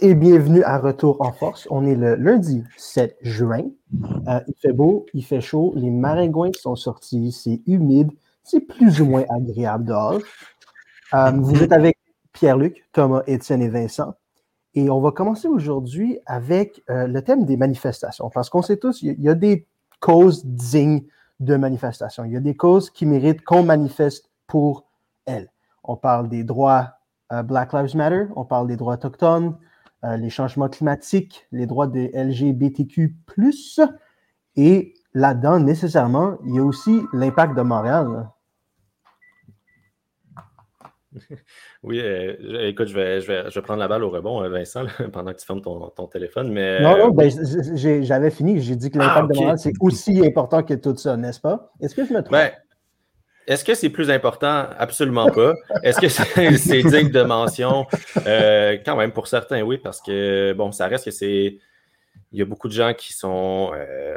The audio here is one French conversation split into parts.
et bienvenue à Retour en Force. On est le lundi 7 juin. Euh, il fait beau, il fait chaud, les maringouins sont sortis, c'est humide, c'est plus ou moins agréable dehors. Euh, vous êtes avec Pierre-Luc, Thomas, Étienne et Vincent. Et on va commencer aujourd'hui avec euh, le thème des manifestations. Parce qu'on sait tous, il y, a des causes dignes de manifestations. Il y a des causes qui méritent qu'on manifeste pour elles. On parle des droits Black Lives Matter, on parle des droits autochtones, euh, les changements climatiques, les droits des LGBTQ, et là-dedans, nécessairement, il y a aussi l'impact de Montréal. Oui, euh, écoute, je vais, je, vais, prendre la balle au rebond, Vincent, pendant que tu fermes ton, téléphone. Mais, non, non, ben, j'avais fini. J'ai dit que l'impact ah, de Montréal, c'est aussi important que tout ça, n'est-ce pas? Est-ce que je me trompe? Ben, est-ce que c'est plus important? Absolument pas. Est-ce que c'est digne de mention? Euh, quand même, pour certains, oui, parce que, bon, ça reste que c'est. Il y a beaucoup de gens qui sont euh,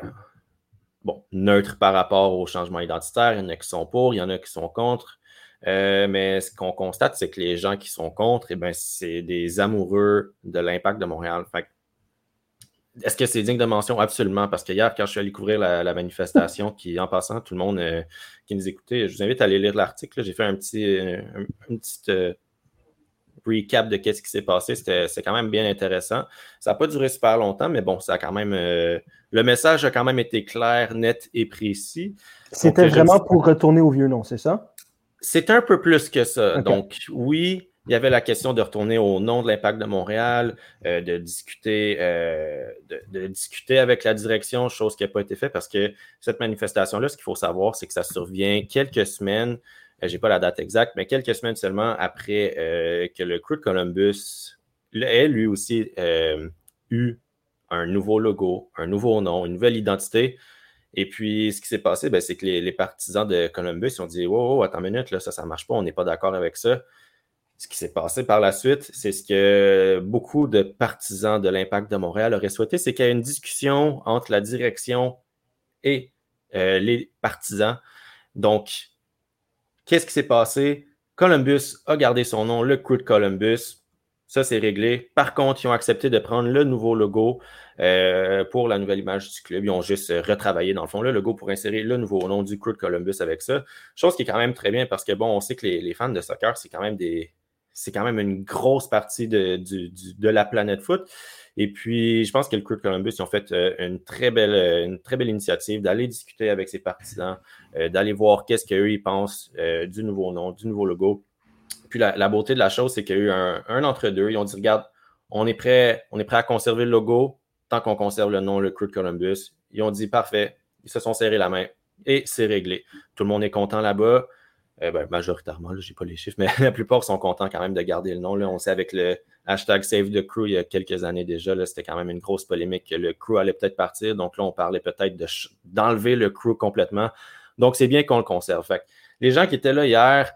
bon, neutres par rapport au changement identitaire. Il y en a qui sont pour, il y en a qui sont contre. Euh, mais ce qu'on constate, c'est que les gens qui sont contre, eh ben, c'est des amoureux de l'impact de Montréal. Fait est-ce que c'est digne de mention? Absolument, parce que hier, quand je suis allé couvrir la, manifestation, qui, en passant, tout le monde euh, qui nous écoutait, je vous invite à aller lire l'article. J'ai fait un petit, euh, un, euh, recap de ce qui s'est passé. C'est quand même bien intéressant. Ça n'a pas duré super longtemps, mais bon, ça a quand même. le message a quand même été clair, net et précis. C'était vraiment pour retourner au vieux nom, c'est ça? C'est un peu plus que ça. Donc, oui, il y avait la question de retourner au nom de l'impact de Montréal, euh, de, discuter, euh, de, discuter avec la direction, chose qui n'a pas été faite parce que cette manifestation-là, ce qu'il faut savoir, c'est que ça survient quelques semaines, euh, je n'ai pas la date exacte, mais quelques semaines seulement après que le crew de Columbus ait lui aussi eu un nouveau logo, un nouveau nom, une nouvelle identité. Et puis, ce qui s'est passé, ben, c'est que les, partisans de Columbus ont dit Wow, attends une minute, là, ça, ça ne marche pas, on n'est pas d'accord avec ça ce qui s'est passé par la suite, c'est ce que beaucoup de partisans de l'impact de Montréal auraient souhaité, c'est qu'il y ait une discussion entre la direction et euh, les partisans. Donc, qu'est-ce qui s'est passé? Columbus a gardé son nom, le crew de Columbus. Ça, c'est réglé. Par contre, ils ont accepté de prendre le nouveau logo euh, pour la nouvelle image du club. Ils ont juste retravaillé, dans le fond, le logo pour insérer le nouveau nom du crew de Columbus avec ça. Chose qui est quand même très bien parce que, bon, on sait que les fans de soccer, c'est quand même des, c'est quand même une grosse partie de, la planète foot. Et puis, je pense que le de Columbus, ils ont fait euh, une, très belle, euh, une très belle initiative d'aller discuter avec ses partisans, euh, d'aller voir qu'est-ce qu'eux, ils pensent du nouveau nom, du nouveau logo. Puis la, beauté de la chose, c'est qu'il y a eu un, entre-deux. Ils ont dit, regarde, on est prêt, on est prêt à conserver le logo tant qu'on conserve le nom, le Crew Columbus. Ils ont dit, parfait. Ils se sont serrés la main et c'est réglé. Tout le monde est content là-bas. Euh, ben, majoritairement, je n'ai pas les chiffres, mais la plupart sont contents quand même de garder le nom. Là. On sait avec le hashtag Save the Crew il y a quelques années déjà, c'était quand même une grosse polémique que le crew allait peut-être partir. Donc là, on parlait peut-être d'enlever le crew complètement. Donc c'est bien qu'on le conserve. Fait les gens qui étaient là hier,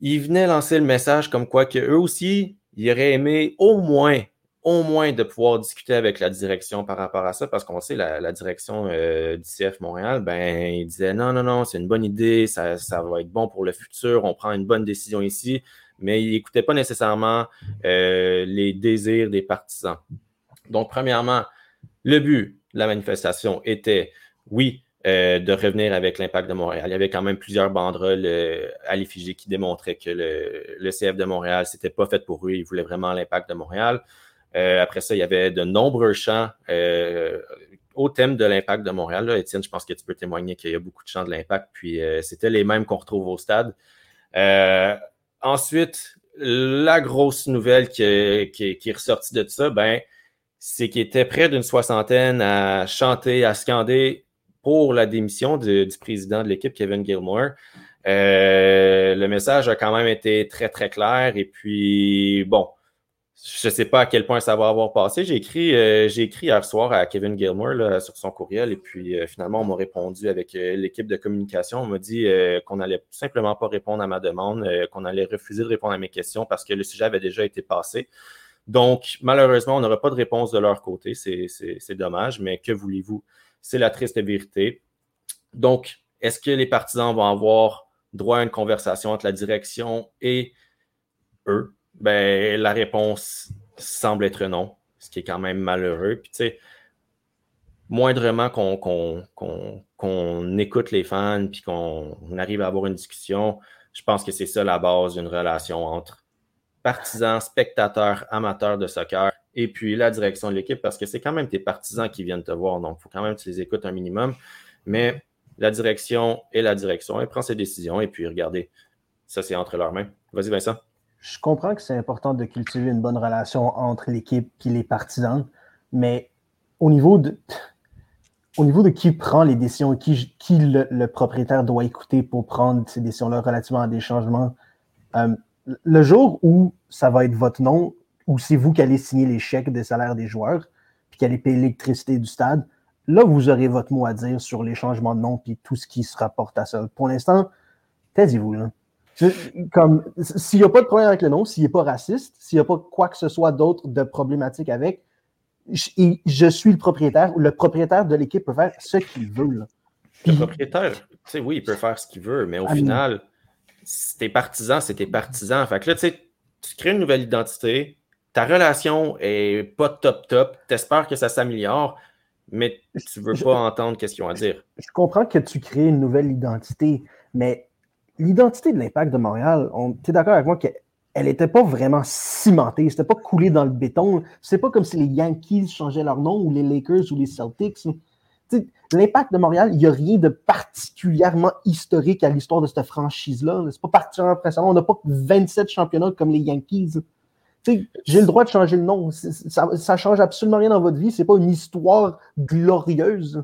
ils venaient lancer le message comme quoi qu'eux aussi, ils auraient aimé au moins au moins de pouvoir discuter avec la direction par rapport à ça, parce qu'on sait, la, la direction euh, du CF Montréal, ben, il disait non, non, non, c'est une bonne idée, ça, va être bon pour le futur, on prend une bonne décision ici, mais il n'écoutait pas nécessairement euh, les désirs des partisans. Donc, premièrement, le but de la manifestation était, oui, euh, de revenir avec l'impact de Montréal. Il y avait quand même plusieurs banderoles à l'effigie qui démontraient que le, le CF de Montréal, c'était pas fait pour eux, ils voulaient vraiment l'impact de Montréal. Euh, après ça, il y avait de nombreux chants euh, au thème de l'impact de Montréal. Là. Étienne, je pense que tu peux témoigner qu'il y a beaucoup de chants de l'impact, puis euh, c'était les mêmes qu'on retrouve au stade. ensuite, la grosse nouvelle qui, est ressortie de ça, ben, c'est qu'il était près d'une soixantaine à chanter, à scander pour la démission du président de l'équipe, Kevin Gilmore. le message a quand même été très, très clair. Et puis, bon, je ne sais pas à quel point ça va avoir passé. J'ai écrit, euh, écrit hier soir à Kevin Gilmore sur son courriel et puis euh, finalement, on m'a répondu avec euh, l'équipe de communication. On m'a dit qu'on n'allait simplement pas répondre à ma demande, qu'on allait refuser de répondre à mes questions parce que le sujet avait déjà été passé. Donc, malheureusement, on n'aura pas de réponse de leur côté. C'est dommage, mais que voulez-vous? C'est la triste vérité. Donc, est-ce que les partisans vont avoir droit à une conversation entre la direction et eux? Ben, la réponse semble être non, ce qui est quand même malheureux. Puis, tu sais, moindrement qu'on écoute les fans puis qu'on arrive à avoir une discussion, je pense que c'est ça la base d'une relation entre partisans, spectateurs, amateurs de soccer et puis la direction de l'équipe parce que c'est quand même tes partisans qui viennent te voir. Donc, il faut quand même que tu les écoutes un minimum. Mais la direction et la direction, elle prend ses décisions et puis regardez, ça c'est entre leurs mains. Vas-y, Vincent. Je comprends que c'est important de cultiver une bonne relation entre l'équipe et les partisans, mais au niveau de, au niveau de qui prend les décisions qui, qui le, propriétaire doit écouter pour prendre ces décisions-là relativement à des changements, euh, le jour où ça va être votre nom, ou c'est vous qui allez signer les chèques des salaires des joueurs, puis qui allez payer l'électricité du stade, là, vous aurez votre mot à dire sur les changements de nom puis tout ce qui se rapporte à ça. Pour l'instant, taisez-vous. Là. Comme s'il n'y a pas de problème avec le nom, s'il n'est pas raciste, s'il n'y a pas quoi que ce soit d'autre de problématique avec, je, suis le propriétaire ou le propriétaire de l'équipe peut faire ce qu'il veut. Le propriétaire, tu sais, oui, il peut faire ce qu'il veut, mais au ah, final, tes partisans, c'est tes partisans. Fait que là, tu sais, tu crées une nouvelle identité, ta relation est pas top top, tu espères que ça s'améliore, mais tu veux pas entendre ce qu'ils ont à dire. Je comprends que tu crées une nouvelle identité, mais l'identité de l'impact de Montréal, tu es d'accord avec moi que elle n'était pas vraiment cimentée, c'était pas coulé dans le béton. C'est pas comme si les Yankees changeaient leur nom ou les Lakers ou les Celtics. L'impact de Montréal, il n'y a rien de particulièrement historique à l'histoire de cette franchise-là. C'est pas particulièrement impressionnant. On n'a pas 27 championnats comme les Yankees. J'ai le droit de changer le nom. Ça, ne change absolument rien dans votre vie. C'est pas une histoire glorieuse.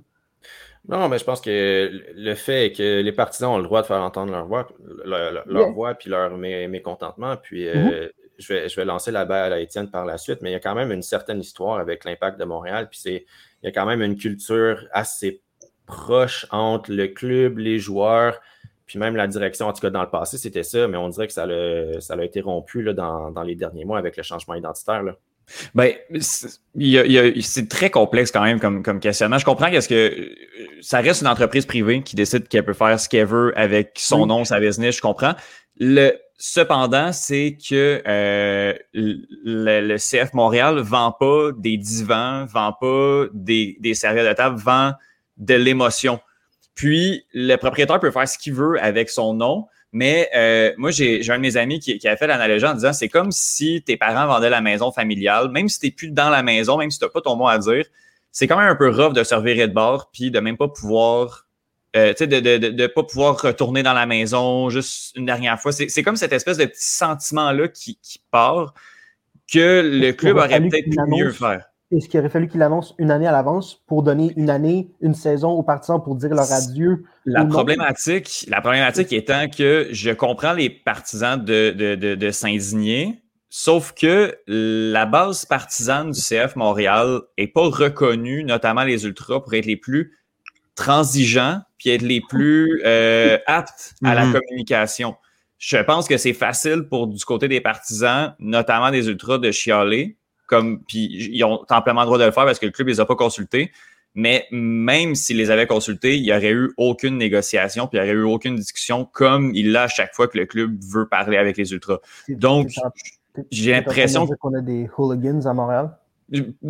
Non, mais je pense que le fait est que les partisans ont le droit de faire entendre leur voix, leur, voix puis leur mécontentement. Puis euh, mm-hmm. je, vais, je vais lancer la balle à Étienne par la suite, mais il y a quand même une certaine histoire avec l'impact de Montréal. Puis c'est, il y a quand même une culture assez proche entre le club, les joueurs, puis même la direction. En tout cas, dans le passé, c'était ça, mais on dirait que ça a, ça a été rompu là, dans, dans, les derniers mois avec le changement identitaire. Là. Ben, c'est très complexe quand même comme, comme questionnement. Je comprends qu'est-ce que ça reste une entreprise privée qui décide qu'elle peut faire ce qu'elle veut avec son nom, sa business, je comprends. Le, cependant, c'est que euh, le, CF Montréal vend pas des divans, vend pas des, des serviettes de table, vend de l'émotion. Puis, le propriétaire peut faire ce qu'il veut avec son nom, mais euh, moi, j'ai un de mes amis qui, qui a fait l'analogie en disant c'est comme si tes parents vendaient la maison familiale, même si tu n'es plus dans la maison, même si tu n'as pas ton mot à dire, c'est quand même un peu rough de se revirer de bord puis de même pas pouvoir. Euh, de ne de, de, pas pouvoir retourner dans la maison juste une dernière fois. C'est comme cette espèce de petit sentiment-là qui, qui part que le club aurait peut-être pu mieux faire est-ce qu'il aurait fallu qu'il annonce une année à l'avance pour donner une année, une saison aux partisans pour dire leur adieu? La problématique, la problématique étant que je comprends les partisans de, de, de, s'indigner, sauf que la base partisane du CF Montréal est pas reconnue, notamment les ultras, pour être les plus transigeants puis être les plus euh, aptes à la mm-hmm. communication. Je pense que c'est facile pour du côté des partisans, notamment des ultras, de chialer comme, puis ils ont amplement le droit de le faire parce que le club les a pas consultés. Mais même s'ils les avaient consultés, il n'y aurait eu aucune négociation, puis il n'y aurait eu aucune discussion comme il l'a à chaque fois que le club veut parler avec les Ultras. Donc, j'ai l'impression qu'on a des hooligans à Montréal.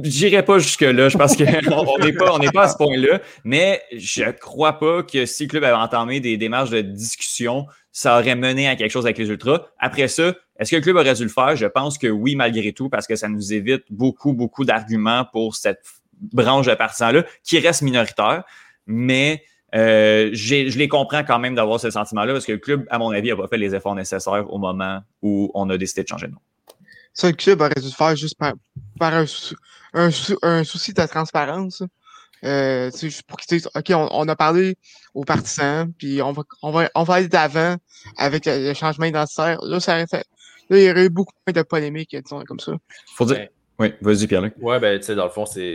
J'irai pas jusque-là, je pense qu'on n'est pas, on pas à ce point-là, mais je crois pas que si le club avait entamé des démarches de discussion, ça aurait mené à quelque chose avec les Ultras. Après ça, est-ce que le club aurait dû le faire? Je pense que oui, malgré tout, parce que ça nous évite beaucoup, beaucoup d'arguments pour cette branche de partisans-là, qui reste minoritaire. Mais euh, je les comprends quand même d'avoir ce sentiment-là, parce que le club, à mon avis, n'a pas fait les efforts nécessaires au moment où on a décidé de changer de nom. Ça, le club aurait dû le faire juste par, un, souci de transparence. Euh, pour qu'ils disent, OK, on, a parlé aux partisans, puis on va, on va, on va aller d'avant avec le, changement identitaire. Là, ça aurait Là, il y aurait eu beaucoup moins de polémiques, disons, comme ça. Faut dire. Oui, vas-y, Pierre-Luc. Oui, ben, tu sais, dans le fond, c'est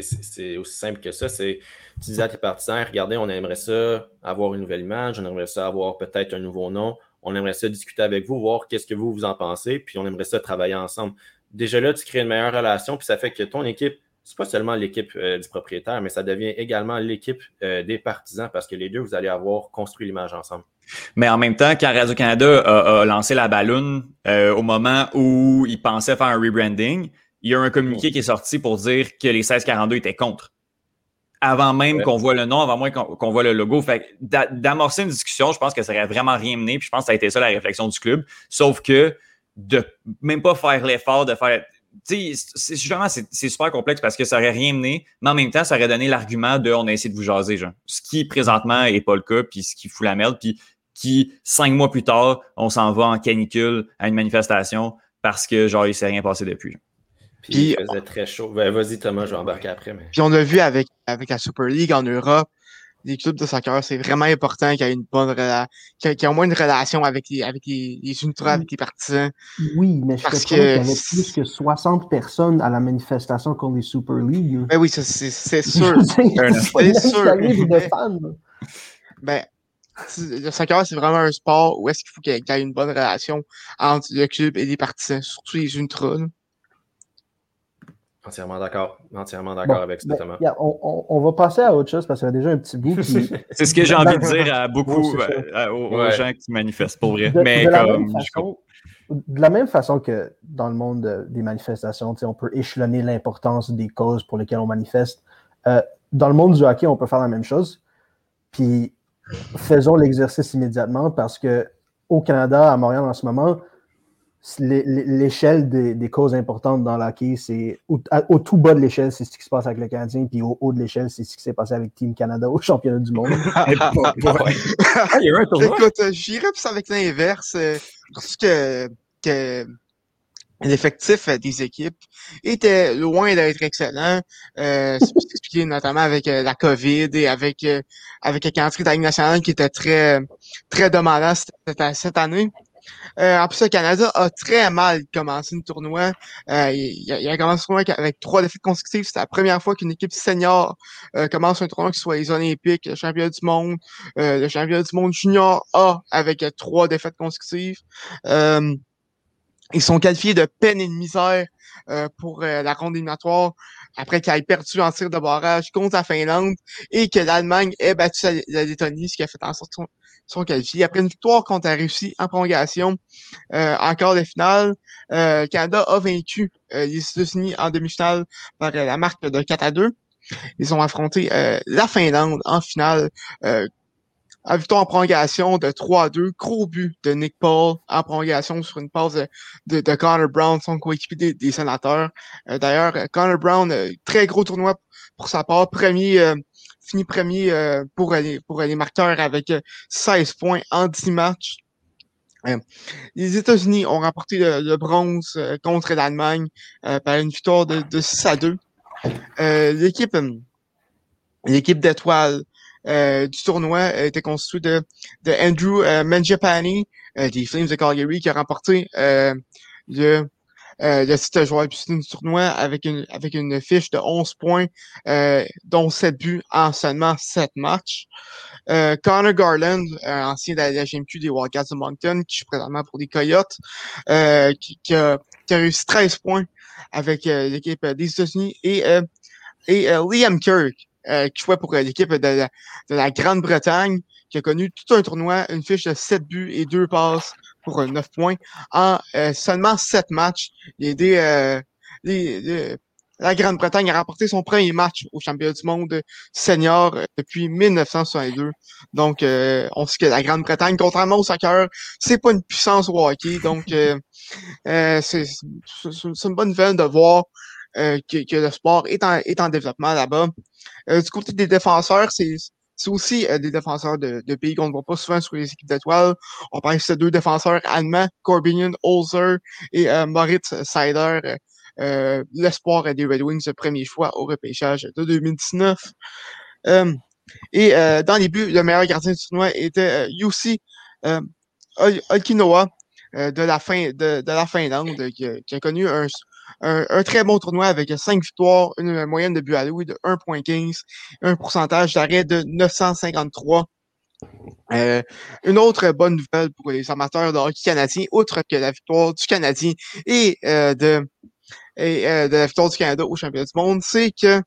aussi simple que ça. C'est, tu disais à tes partisans, regardez, on aimerait ça avoir une nouvelle image, on aimerait ça avoir peut-être un nouveau nom, on aimerait ça discuter avec vous, voir qu'est-ce que vous, vous en pensez, puis on aimerait ça travailler ensemble. Déjà là, tu crées une meilleure relation, puis ça fait que ton équipe, c'est pas seulement l'équipe euh, du propriétaire, mais ça devient également l'équipe euh, des partisans parce que les deux, vous allez avoir construit l'image ensemble. Mais en même temps, quand Radio-Canada a, lancé la balloune euh, au moment où ils pensaient faire un rebranding, il y a un communiqué qui est sorti pour dire que les 1642 étaient contre. Avant même qu'on voit le nom, avant même qu'on voit le logo. Fait d'amorcer une discussion, je pense que ça aurait vraiment rien mené. Puis je pense que ça a été ça la réflexion du club. Sauf que de même pas faire l'effort de faire. Tu sais, justement, c'est super complexe parce que ça aurait rien mené, mais en même temps, ça aurait donné l'argument de on a essayé de vous jaser, genre. Ce qui présentement est pas le cas, puis ce qui fout la merde, puis qui, cinq mois plus tard, on s'en va en canicule à une manifestation parce que genre il s'est rien passé depuis. Puis, il faisait très chaud. Ben, vas-y, Thomas, je vais embarquer après. Mais... Puis on a vu avec, avec la Super League en Europe, les clubs de soccer, c'est vraiment important qu'il y ait une bonne relation, qu'il y ait au moins une relation avec les, avec les, les ultras, avec les partisans. Oui, mais je pense qu'il y avait plus que 60 personnes à la manifestation contre les Super League. Ben oui, c'est sûr. c'est sûr. Ben, le soccer, c'est vraiment un sport où est-ce qu'il faut qu'il y ait une bonne relation entre le club et les partisans, surtout les ultras. Entièrement d'accord. Entièrement d'accord avec ça, ben, on, va passer à autre chose parce qu'il y a déjà un petit bout. c'est ce que j'ai envie de dire à beaucoup euh, aux, gens qui manifestent, pour vrai. De, Mais de, la façon, de la même façon que dans le monde des manifestations, on peut échelonner l'importance des causes pour lesquelles on manifeste. Euh, dans le monde du hockey, on peut faire la même chose. Puis faisons l'exercice immédiatement parce que au Canada, à Montréal en ce moment, l'échelle des, causes importantes dans l'hockey, c'est au, tout bas de l'échelle, c'est ce qui se passe avec le Canadien, puis au haut de l'échelle, c'est ce qui s'est passé avec Team Canada au championnat du monde. Écoute, j'irais plus avec l'inverse, euh, parce que, que l'effectif des équipes était loin d'être excellent. Euh, c'est expliqué notamment avec euh, la COVID et avec euh, avec le calendrier de la nationale qui était très très demandant cette, année. Euh, en plus, le Canada a très mal commencé le tournoi. Euh, il, a commencé le tournoi avec trois défaites consécutives. C'est la première fois qu'une équipe senior euh, commence un tournoi qui soit les Olympiques, le championnat du monde, le championnat du monde junior A avec trois défaites consécutives. Ils sont qualifiés de peine et de misère pour la ronde éliminatoire après qu'ils aient perdu en tir de barrage contre la Finlande et que l'Allemagne ait battu la, Lettonie, ce qui a fait en sorte sont qualifiés. Après une victoire contre la Russie en prolongation, euh, en quart de finale, euh, Canada a vaincu euh, les États-Unis en demi-finale par euh, la marque de 4 à 2. Ils ont affronté la Finlande en finale victoire en prolongation de 3 à 2. Gros but de Nick Paul en prolongation sur une passe de, de, Connor Brown, son coéquipier des, sénateurs. D'ailleurs, Connor Brown, très gros tournoi pour sa part. Premier fini premier euh, pour, les, pour les marqueurs avec 16 euh, points en 10 matchs. Euh, les États-Unis ont remporté le, bronze contre l'Allemagne par une victoire de, de 6 à 2. l'équipe l'équipe d'étoiles du tournoi était constituée de, de Andrew Mangiapane des Flames de Calgary qui a remporté le euh, le site joueur du tournoi avec une, avec une fiche de 11 points, euh, dont 7 buts en seulement 7 matchs. Euh, Connor Garland, euh, ancien de la, GMQ des Wildcats de Moncton, qui joue présentement pour les Coyotes, euh, qui, qui, a, qui, a, réussi 13 points avec l'équipe des États-Unis, et, et Liam Kirk, qui jouait pour l'équipe de, de, la Grande-Bretagne, qui a connu tout un tournoi, une fiche de 7 buts et 2 passes pour 9 euh, points en euh, seulement 7 matchs. Il a euh, la Grande-Bretagne a remporté son premier match au championnat du monde senior depuis 1962. Donc, on sait que la Grande-Bretagne, contrairement au soccer, c'est pas une puissance au hockey. Donc, c'est une bonne nouvelle de voir que, le sport est en, est en développement là-bas. du côté des défenseurs, c'est aussi euh, des défenseurs de, pays qu'on ne voit pas souvent sur les équipes d'étoiles. On parle de deux défenseurs allemands, Corbinian Holzer et euh, Moritz Seider, euh, l'espoir des Red Wings, le premier choix au repêchage de 2019. et dans les buts, le meilleur gardien du tournoi était Jussi Olkinoa de la fin de, la Finlande, qui, qui a connu un, un, très bon tournoi avec 5 victoires, une moyenne de but à Louis de 1.15, un pourcentage d'arrêt de 953. Euh, une autre bonne nouvelle pour les amateurs de hockey canadien, outre que la victoire du Canadien et, euh, de, et euh, de la victoire du Canada au championnat du monde, c'est que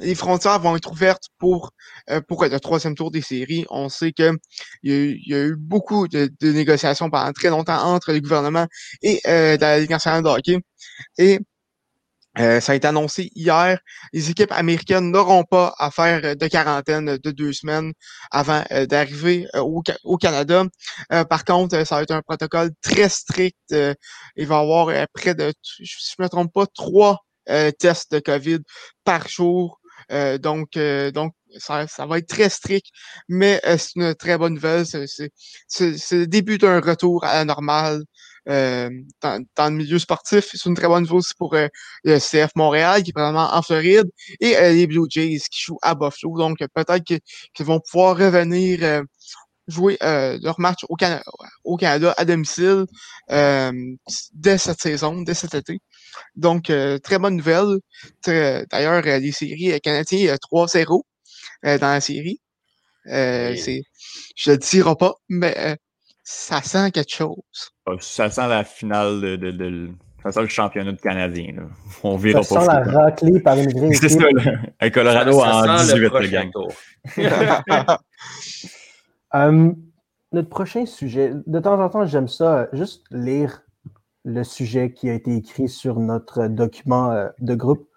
les frontières vont être ouvertes pour, euh, pour le troisième tour des séries. On sait qu'il y, y, a eu beaucoup de, de, négociations pendant très longtemps entre le gouvernement et euh, la Ligue nationale de hockey. Et Euh, ça a été annoncé hier. Les équipes américaines n'auront pas à faire de quarantaine de deux semaines avant euh, d'arriver euh, au, au, Canada. par contre, ça va être un protocole très strict. il va y avoir près de, si je ne me trompe pas, trois tests de COVID par jour. Donc, donc ça, ça, va être très strict, mais c'est une très bonne nouvelle. C'est le début d'un retour à la normale euh, dans, le milieu sportif. C'est une très bonne chose pour euh, le CF Montréal, qui est probablement en Floride, et euh, les Blue Jays qui jouent à Buffalo. Donc, peut-être qu'ils vont pouvoir revenir jouer leur match au, Canada, au Canada à domicile dès cette saison, dès cet été. Donc, très bonne nouvelle. D'ailleurs, les séries canadiens 3-0 dans la série. c'est, je le dirai pas, mais ça sent quelque chose. Ça sent la finale de, de, de, ça sent le championnat de Canadien. Là. On vire ça sent la raclée par une C'est ça, là. Un Colorado en 18, le gang. um, notre prochain sujet, de temps en temps, j'aime ça, juste lire le sujet qui a été écrit sur notre document euh, de groupe.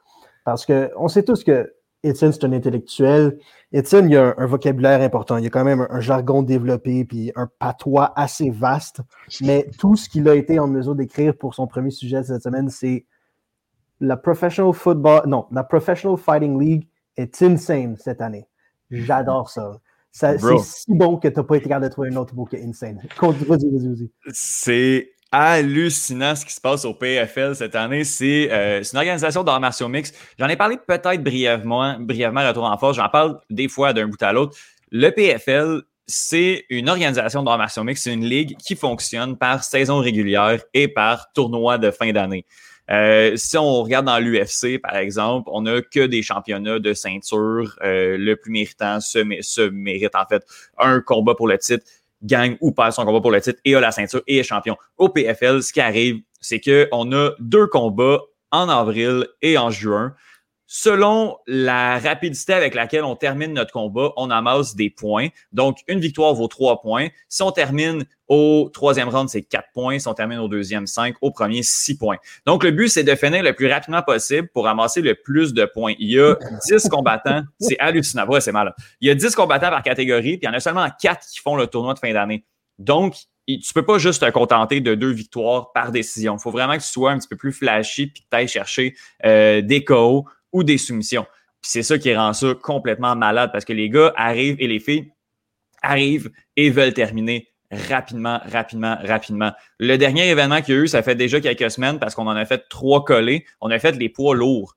Parce qu'on sait tous que Étienne, c'est un intellectuel. Étienne, il y a un, vocabulaire important. Il y a quand même un, jargon développé, puis un patois assez vaste. Mais tout ce qu'il a été en mesure d'écrire pour son premier sujet cette semaine, c'est la Professional Football, non, la Professional Fighting League est insane cette année. J'adore ça. c'est si bon que tu n'as pas été capable de trouver un autre mot que insane. Vas-y, vas-y, vas-y. C'est hallucinant ce qui se passe au PFL cette année. C'est euh, une organisation d'arts martiaux mix. J'en ai parlé peut-être brièvement, brièvement Retour en force. J'en parle des fois d'un bout à l'autre. Le PFL, c'est une organisation d'arts martiaux mix. C'est une ligue qui fonctionne par saison régulière et par tournoi de fin d'année. Euh, si on regarde dans l'UFC, par exemple, on n'a que des championnats de ceinture. Euh, le plus méritant se mérite en fait un combat pour le titre gagne ou perd son combat pour le titre et a la ceinture et est champion. Au PFL, ce qui arrive, c'est qu'on a deux combats en avril et en juin. Selon la rapidité avec laquelle on termine notre combat, on amasse des points. Donc, une victoire vaut trois points. Si on termine au troisième round, c'est quatre points. Si on termine au deuxième, cinq. Au premier, six points. Donc, le but, c'est de finir le plus rapidement possible pour amasser le plus de points. Il y a dix combattants. C'est hallucinant. Ouais, c'est mal. Il y a dix combattants par catégorie, puis il y en a seulement quatre qui font le tournoi de fin d'année. Donc, tu peux pas juste te contenter de deux victoires par décision. Il faut vraiment que tu sois un petit peu plus flashy puis que tu ailles chercher euh, des KO ou des soumissions. C'est ça qui rend ça complètement malade parce que les gars arrivent et les filles arrivent et veulent terminer rapidement, rapidement, rapidement. Le dernier événement qu'il y a eu, ça fait déjà quelques semaines parce qu'on en a fait trois collés. On a fait les poids lourds.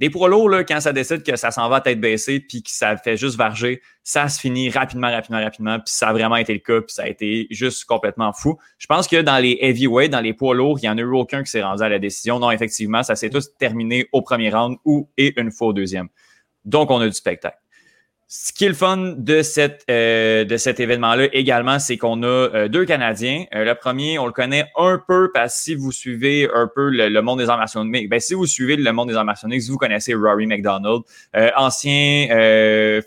Les poids lourds, là, quand ça décide que ça s'en va à tête baissée puis que ça fait juste varger, ça se finit rapidement, rapidement, rapidement. Puis ça a vraiment été le cas, puis ça a été juste complètement fou. Je pense que dans les heavyweight, dans les poids lourds, il n'y en a eu aucun qui s'est rendu à la décision. Non, effectivement, ça s'est tous terminé au premier round ou et une fois au deuxième. Donc, on a du spectacle. Ce qui est le fun de, cette, euh, de cet événement-là également, c'est qu'on a euh, deux Canadiens. Euh, le premier, on le connaît un peu parce que si vous suivez un peu le, monde des arts martiaux ben, si vous suivez le monde des arts martiaux vous connaissez Rory McDonald, ancien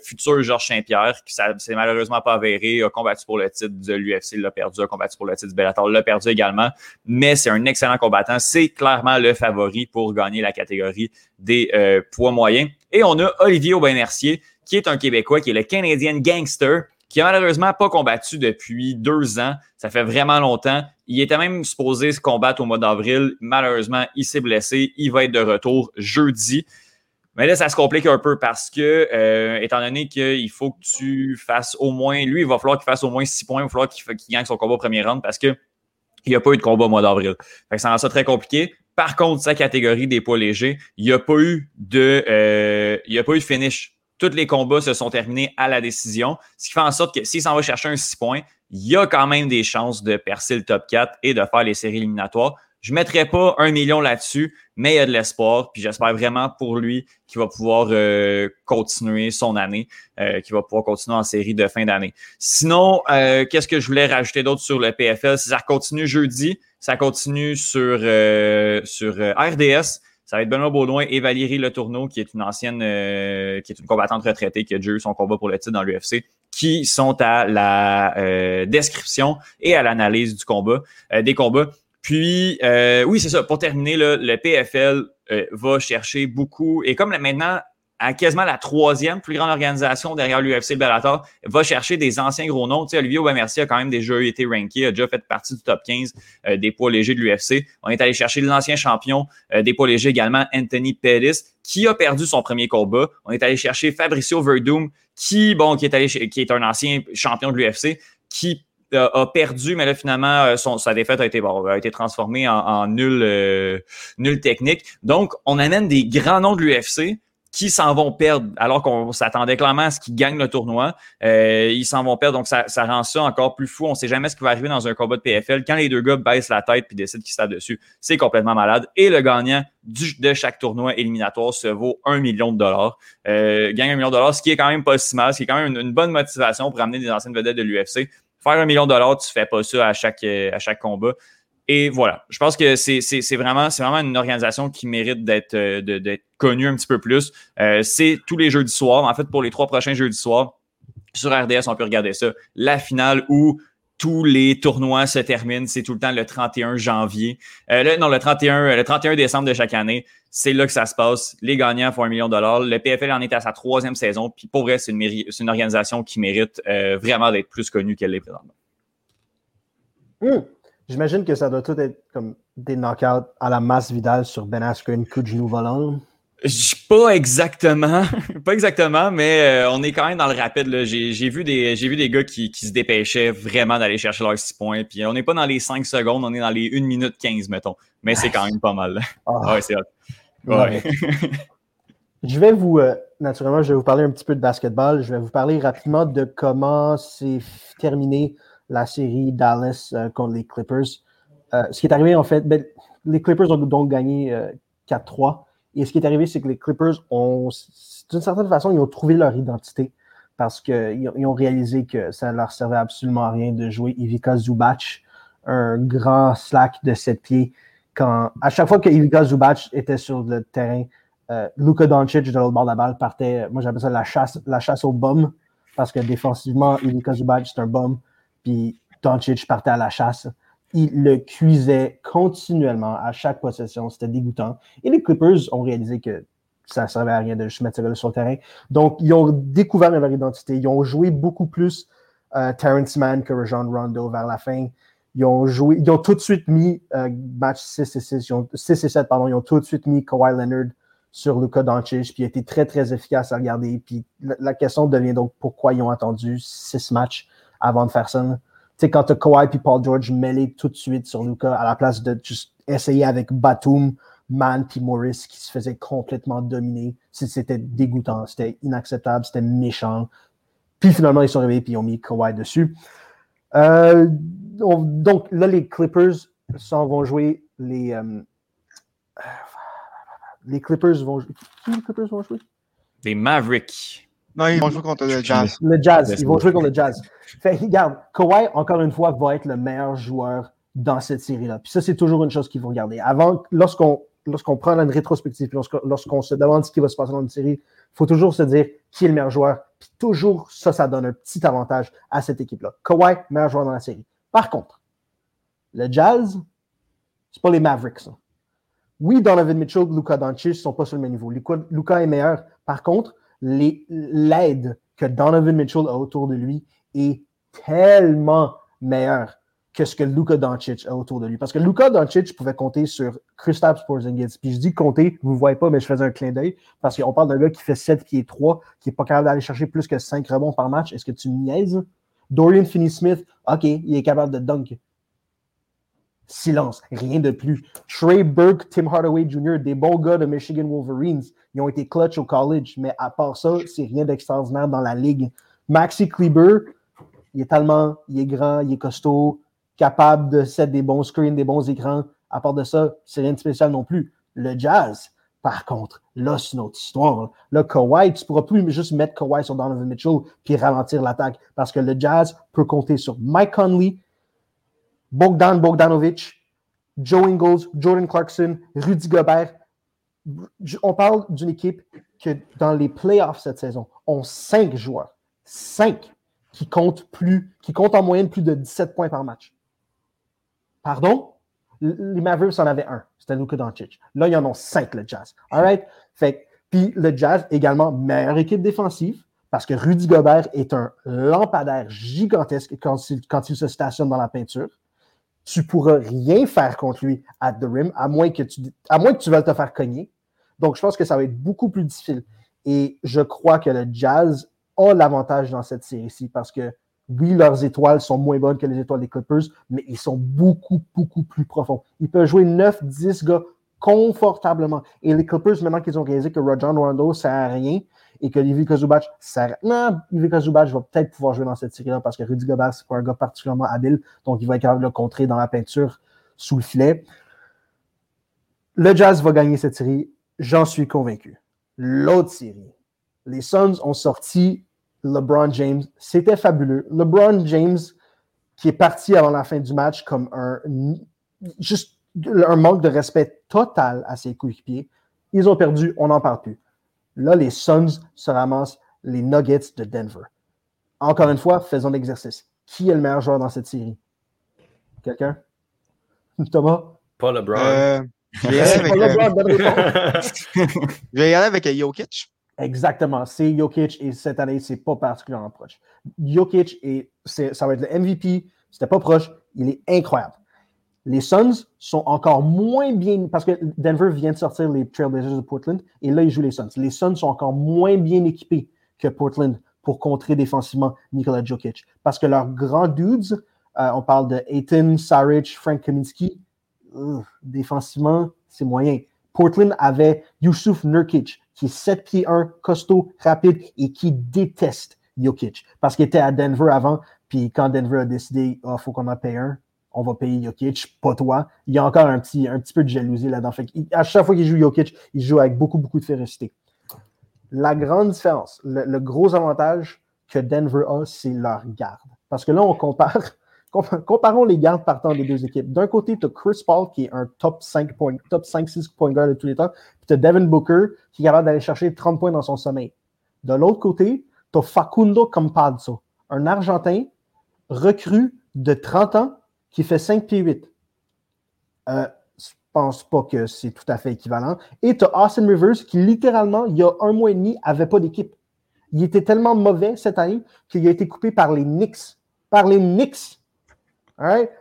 futur Georges Saint-Pierre, qui s'est malheureusement pas avéré, a combattu pour le titre de l'UFC, l'a perdu, a combattu pour le titre du Bellator, l'a perdu également, mais c'est un excellent combattant. C'est clairement le favori pour gagner la catégorie des poids moyens. Et on a Olivier Aubin-Mercier, qui est un Québécois, qui est le Canadian Gangster, qui a malheureusement pas combattu depuis deux ans. Ça fait vraiment longtemps. Il était même supposé se combattre au mois d'avril. Malheureusement, il s'est blessé. Il va être de retour jeudi. Mais là, ça se complique un peu parce que, euh, étant donné qu'il faut que tu fasses au moins, lui, il va falloir qu'il fasse au moins six points, il va falloir qu'il gagne son combat au premier round parce que il n'y a pas eu de combat au mois d'avril. ça rend ça très compliqué. Par contre, sa catégorie des poids légers, il n'y a pas eu de, euh, il n'y a pas eu de finish tous les combats se sont terminés à la décision, ce qui fait en sorte que s'il s'en va chercher un 6 points, il y a quand même des chances de percer le top 4 et de faire les séries éliminatoires. Je ne mettrai pas un million là-dessus, mais il y a de l'espoir. Puis j'espère vraiment pour lui qu'il va pouvoir euh, continuer son année, euh, qu'il va pouvoir continuer en série de fin d'année. Sinon, euh, qu'est-ce que je voulais rajouter d'autre sur le PFL? Ça continue jeudi, ça continue sur, sur RDS. Ça va être Benoît Baudouin et Valérie Le Tourneau, qui est une ancienne, euh, qui est une combattante retraitée, qui a déjà eu son combat pour le titre dans l'UFC, qui sont à la euh, description et à l'analyse du combat, euh, des combats. Puis, oui, c'est ça. Pour terminer, le PFL euh, va chercher beaucoup. Et comme maintenant, à quasiment la troisième plus grande organisation derrière l'UFC Bellator, va chercher des anciens gros noms. Tu sais, Olivier Aubameyang a quand même déjà été ranké, a déjà fait partie du top 15 euh, des poids légers de l'UFC. On est allé chercher l'ancien champion euh, des poids légers également, Anthony Pettis, qui a perdu son premier combat. On est allé chercher Fabricio Verdum, qui, bon, qui est, allé, qui est un ancien champion de l'UFC, qui euh, a perdu, mais là, finalement, son, sa défaite a été, transformée en, en nul technique. Donc, on amène des grands noms de l'UFC qui s'en vont perdre alors qu'on s'attendait clairement à ce qu'ils gagnent le tournoi. Euh, ils s'en vont perdre, donc ça, ça, rend ça encore plus fou. On ne sait jamais ce qui va arriver dans un combat de PFL. Quand les deux gars baissent la tête puis décident qu'ils se tapent dessus, c'est complètement malade. Et le gagnant de chaque tournoi éliminatoire se vaut un million de dollars. Euh, gagne un million de dollars, ce qui est quand même pas si mal, ce qui est quand même une, bonne motivation pour amener des anciennes vedettes de l'UFC. Faire un million de dollars, tu fais pas ça à chaque, à chaque combat. Et voilà, je pense que c'est vraiment, une organisation qui mérite d'être euh, connue un petit peu plus. Euh, c'est tous les jeudis soirs. En fait, pour les trois prochains jeudis soirs, sur RDS, on peut regarder ça. La finale où tous les tournois se terminent, c'est tout le temps le 31 janvier. Euh, non, le 31, le 31 décembre de chaque année, c'est là que ça se passe. Les gagnants font un million de dollars. Le PFL en est à sa troisième saison. Puis pour vrai, c'est une, une, organisation qui mérite vraiment d'être plus connue qu'elle l'est présentement. Mmh. J'imagine que ça doit tout être comme des knockouts à la masse Vidal sur Ben Askren, coup de genou volant. Pas exactement, pas exactement, mais euh, on est quand même dans le rapide. J'ai vu des j'ai vu des gars qui, qui se dépêchaient vraiment d'aller chercher leurs 6 points. Puis on n'est pas dans les 5 secondes, on est dans les 1 minute 15, mettons. Mais c'est quand même pas mal. Ah. ouais, c'est ouais. Je vais vous, euh, naturellement, je vais vous parler un petit peu de basketball. Je vais vous parler rapidement de comment c'est terminé la série Dallas euh, contre les Clippers. Euh, ce qui est arrivé, en fait, ben, les Clippers ont donc gagné 4-3. Euh, Et ce qui est arrivé, c'est que les Clippers ont, d'une certaine façon, ils ont trouvé leur identité parce qu'ils ont réalisé que ça ne leur servait absolument à rien de jouer Ivica Zubac, un grand slack de 7 pieds. Quand, à chaque fois que Ivica Zubac était sur le terrain, Luka Doncic, de l'autre bord de la balle, partait, moi j'appelle ça la chasse, la chasse au bum, parce que défensivement, Ivica Zubac, c'est un bum puis Doncic partait à la chasse. Il le cuisait continuellement à chaque possession. C'était dégoûtant. Et les Clippers ont réalisé que ça ne servait à rien de juste mettre sur le terrain. Donc, ils ont découvert leur identité. Ils ont joué beaucoup plus euh, Terrence Mann que Rajon Rondo vers la fin. Ils ont joué, ils ont tout de suite mis euh, match 6 et 6, ils ont, 6 et 7, pardon, ils ont tout de suite mis Kawhi Leonard sur Luka Doncic, puis il a été très, très efficace à regarder. Puis la, la question devient donc pourquoi ils ont attendu 6 matchs avant de faire ça. Tu sais, quand tu as Kawhi et Paul George mêlés tout de suite sur Luca à la place de juste essayer avec Batum, Man puis Morris qui se faisait complètement dominer. C'était dégoûtant, c'était inacceptable, c'était méchant. Puis finalement, ils sont arrivés et ils ont mis Kawhi dessus. Euh, donc là, les Clippers s'en vont jouer les. Euh, les Clippers vont jouer. Qui les Clippers vont jouer? Les Mavericks. Non, ils vont jouer contre le Jazz. Le Jazz, ils vont jouer contre le Jazz. Fait, regarde, Kawhi, encore une fois, va être le meilleur joueur dans cette série-là. Puis ça, c'est toujours une chose qu'il faut regarder. Avant, lorsqu'on lorsqu'on prend une rétrospective, lorsqu'on se demande ce qui va se passer dans une série, il faut toujours se dire qui est le meilleur joueur. Puis toujours, ça, ça donne un petit avantage à cette équipe-là. Kawhi, meilleur joueur dans la série. Par contre, le Jazz, c'est pas les Mavericks. Ça. Oui, Donovan Mitchell, Luka Doncic sont pas sur le même niveau. Luka est meilleur. Par contre, l'aide que Donovan Mitchell a autour de lui est tellement meilleure que ce que Luka Doncic a autour de lui. Parce que Luka Doncic pouvait compter sur Kristaps Porzingis. Puis je dis compter, vous ne voyez pas, mais je faisais un clin d'œil parce qu'on parle d'un gars qui fait 7 pieds 3, qui n'est pas capable d'aller chercher plus que 5 rebonds par match. Est-ce que tu niaises? Dorian Finney-Smith, OK, il est capable de dunk. Silence, rien de plus. Trey Burke, Tim Hardaway Jr., des bons gars de Michigan Wolverines, ils ont été clutch au college, mais à part ça, c'est rien d'extraordinaire dans la ligue. Maxi Kleber, il est tellement, il est grand, il est costaud, capable de set des bons screens, des bons écrans. À part de ça, c'est rien de spécial non plus. Le Jazz, par contre, là, c'est une autre histoire. Là, Kawhi, tu ne pourras plus juste mettre Kawhi sur Donovan Mitchell puis ralentir l'attaque parce que le Jazz peut compter sur Mike Conley, Bogdan Bogdanovic, Joe Ingles, Jordan Clarkson, Rudy Gobert. On parle d'une équipe que dans les playoffs cette saison ont cinq joueurs, cinq qui comptent plus, qui comptent en moyenne plus de 17 points par match. Pardon? Les Mavericks en avaient un, c'était Luka Doncic. Là, ils en ont cinq, le Jazz. All right? Fait puis le Jazz, également, meilleure équipe défensive, parce que Rudy Gobert est un lampadaire gigantesque quand il, quand il se stationne dans la peinture. Tu pourras rien faire contre lui at the rim, à moins que tu, à moins que tu veuilles te faire cogner. Donc, je pense que ça va être beaucoup plus difficile. Et je crois que le Jazz a l'avantage dans cette série-ci parce que oui, leurs étoiles sont moins bonnes que les étoiles des Clippers, mais ils sont beaucoup, beaucoup plus profonds. Ils peuvent jouer 9, 10 gars confortablement. Et les Clippers, maintenant qu'ils ont réalisé que Rajon Rondo ne sert à rien et que Ivica Zubac sert. Non, Ivica Zubac va peut-être pouvoir jouer dans cette série-là parce que Rudy Gobert, c'est pas un gars particulièrement habile, donc il va être capable de le contrer dans la peinture sous le filet. Le Jazz va gagner cette série, j'en suis convaincu. L'autre série, les Suns ont sorti LeBron James. C'était fabuleux. LeBron James, qui est parti avant la fin du match comme un juste un manque de respect total à ses coéquipiers. Ils ont perdu, on n'en parle plus. Là, les Suns se ramassent les Nuggets de Denver. Encore une fois, faisons l'exercice. Qui est le meilleur joueur dans cette série? Quelqu'un? Thomas? Pas LeBron. Euh, je vais y aller avec, euh, je vais y aller avec euh, Jokic. Exactement. C'est Jokic et cette année, c'est pas particulièrement proche. Jokic, et ça va être le MVP. C'était pas proche. Il est incroyable. Les Suns sont encore moins bien, parce que Denver vient de sortir les Trailblazers de Portland, et là, ils jouent les Suns. Les Suns sont encore moins bien équipés que Portland pour contrer défensivement Nikola Jokic. Parce que leurs grands dudes, euh, on parle de Aiton, Saric, Frank Kaminsky, défensivement, c'est moyen. Portland avait Yusuf Nurkic, qui est 7 pieds 1, costaud, rapide et qui déteste Jokic. Parce qu'il était à Denver avant, puis quand Denver a décidé, il oh, faut qu'on en paye un, on va payer Jokic, pas toi. Il y a encore un petit, un petit peu de jalousie là-dedans. à chaque fois qu'il joue Jokic, il joue avec beaucoup, beaucoup de férocité. La grande différence, le, gros avantage que Denver a, c'est leur garde. Parce que là, on compare, comparons les gardes partant des deux équipes. D'un côté, tu as Chris Paul, qui est un top 5 top 5-6 point guard de tous les temps. Puis tu as Devin Booker, qui est capable d'aller chercher 30 points dans son sommeil. De l'autre côté, tu as Facundo Campazzo, un Argentin recru de 30 ans qui fait 5 pieds 8. Euh, je pense pas que c'est tout à fait équivalent. Et tu as Austin Rivers qui, littéralement, il y a un mois et demi, n'avait pas d'équipe. Il était tellement mauvais cette année qu'il a été coupé par les Knicks. Par les Knicks.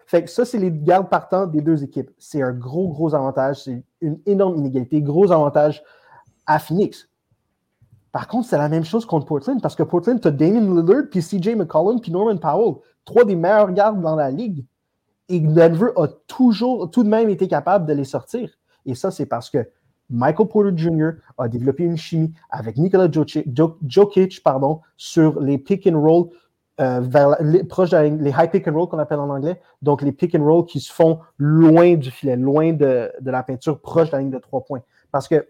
Fait que ça, c'est les gardes partants des deux équipes. C'est un gros, gros avantage. C'est une énorme inégalité. Gros avantage à Phoenix. Par contre, c'est la même chose contre Portland parce que Portland, tu as Damien Lillard, puis CJ McCollum, puis Norman Powell. Trois des meilleurs gardes dans la ligue. Et Denver a toujours, tout de même été capable de les sortir. Et ça, c'est parce que Michael Porter Jr. a développé une chimie avec Nikola Jokic, pardon, sur les pick and roll euh, vers les, proches les high pick and roll qu'on appelle en anglais. Donc, les pick and roll qui se font loin du filet, loin de, la peinture, proche de la ligne de trois points. Parce que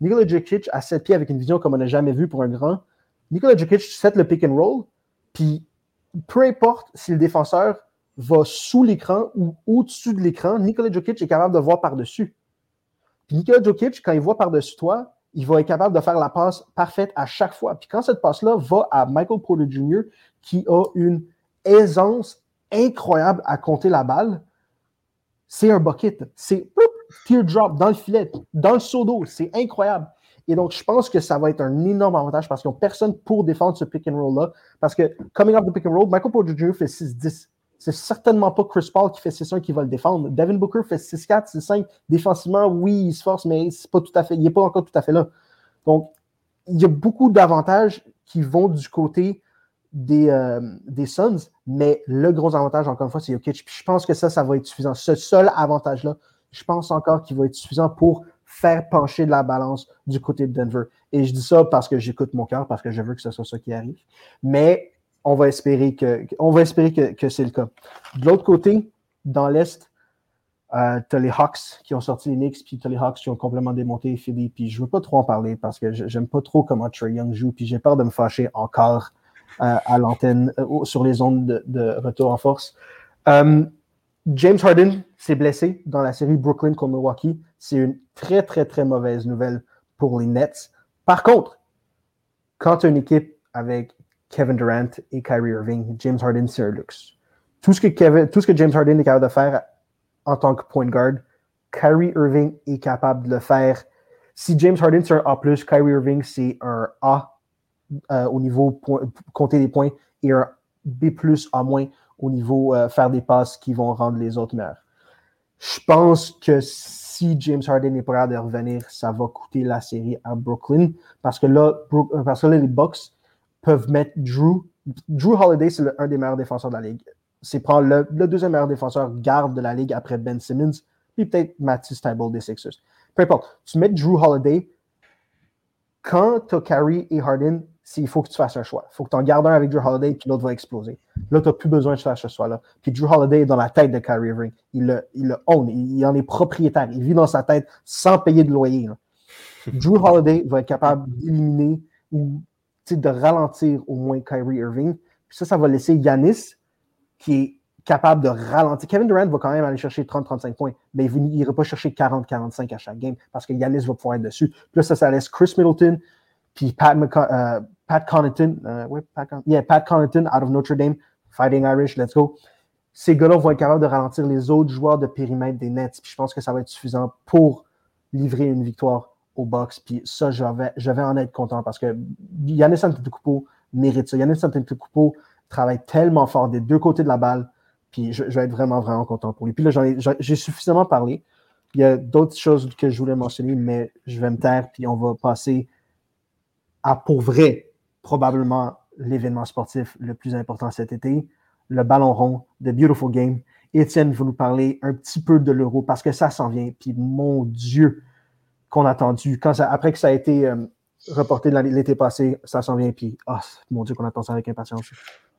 Nikola Jokic a sept pieds avec une vision comme on n'a jamais vu pour un grand. Nikola Jokic set le pick and roll, puis peu importe si le défenseur va sous l'écran ou au-dessus de l'écran, Nikola Jokic est capable de voir par-dessus. Puis Nikola Jokic, quand il voit par-dessus toi, il va être capable de faire la passe parfaite à chaque fois. Puis quand cette passe-là va à Michael Porter Jr., qui a une aisance incroyable à compter la balle, c'est un bucket. C'est teardrop dans le filet, dans le seau d'eau. C'est incroyable. Et donc, je pense que ça va être un énorme avantage parce qu'ils n'ont personne pour défendre ce pick and roll-là. Parce que, coming off the pick and roll, Michael Porter Jr. fait 6-10 c'est certainement pas Chris Paul qui fait 6-1 qui va le défendre. Devin Booker fait 6-4, 6-5. Défensivement, oui, il se force, mais c'est tout à fait, il n'est pas encore tout à fait là. Donc, il y a beaucoup d'avantages qui vont du côté des, euh, Suns, mais le gros avantage, encore une fois, c'est Jokic. Je pense que ça, ça va être suffisant. Ce seul avantage-là, je pense encore qu'il va être suffisant pour faire pencher de la balance du côté de Denver. Et je dis ça parce que j'écoute mon cœur, parce que je veux que ce soit ça qui arrive. Mais on va espérer que, on va espérer que, c'est le cas. De l'autre côté, dans l'Est, euh, tu as les Hawks qui ont sorti les Knicks, puis tu as les Hawks qui ont complètement démonté Philly. Puis je ne veux pas trop en parler parce que j'aime pas trop comment Trey Young joue, puis j'ai peur de me fâcher encore euh, à l'antenne, euh, sur les ondes de, retour en force. James Harden s'est blessé dans la série Brooklyn contre Milwaukee. C'est une très, très, très mauvaise nouvelle pour les Nets. Par contre, quand une équipe avec Kevin Durant et Kyrie Irving, James Harden, c'est un luxe. Tout ce, que James Harden est capable de faire en tant que point guard. Kyrie Irving est capable de le faire. Si James Harden c'est un A+, Kyrie Irving c'est un A euh, au niveau compter des points et un B+, A- au niveau euh, faire des passes qui vont rendre les autres meilleurs. Je pense que si James Harden n'est pas capable de revenir, ça va coûter la série à Brooklyn parce que là, euh, parce que là les Bucks peuvent mettre Drew. Drew Holiday, c'est un des meilleurs défenseurs de la ligue. C'est prendre le, le, deuxième meilleur défenseur garde de la ligue après Ben Simmons, puis peut-être Matisse Tybalt des Sixers. Peu importe. Tu mets Drew Holiday, quand tu as Carey et Harden, il faut que tu fasses un choix. Il faut que tu en gardes un avec Drew Holiday, puis l'autre va exploser. Là, tu n'as plus besoin de faire ce choix-là. Puis Drew Holiday est dans la tête de Kyrie Irving. Il le, il le own, il, il, en est propriétaire. Il vit dans sa tête sans payer de loyer. Là. Drew Holiday va être capable d'éliminer ou de ralentir au moins Kyrie Irving. Puis ça, ça va laisser Yanis, qui est capable de ralentir. Kevin Durant va quand même aller chercher 30-35 points, mais il n'ira pas chercher 40-45 à chaque game parce que Yanis va pouvoir être dessus. Puis là, ça, ça laisse Chris Middleton, puis Pat, uh, Pat Connaughton, uh, ouais, Pat, yeah, Pat Connaughton out of Notre Dame, Fighting Irish, let's go. Ces gars-là vont être capables de ralentir les autres joueurs de périmètre des Nets. Puis je pense que ça va être suffisant pour livrer une victoire au box. Puis ça, je vais, en être content parce que Yannis Antetokounmpo mérite ça. Yannis Antetokounmpo travaille tellement fort des deux côtés de la balle. Puis je, je vais être vraiment, vraiment content pour lui. Puis là, j'ai suffisamment parlé. Il y a d'autres choses que je voulais mentionner, mais je vais me taire. Puis on va passer à pour vrai, probablement l'événement sportif le plus important cet été, le ballon rond, The Beautiful Game. Étienne va nous parler un petit peu de l'euro parce que ça s'en vient. Puis mon Dieu, qu'on a attendu. Quand ça, après que ça a été euh, reporté l'été passé, ça s'en vient. Puis, oh, mon Dieu, qu'on attend ça avec impatience.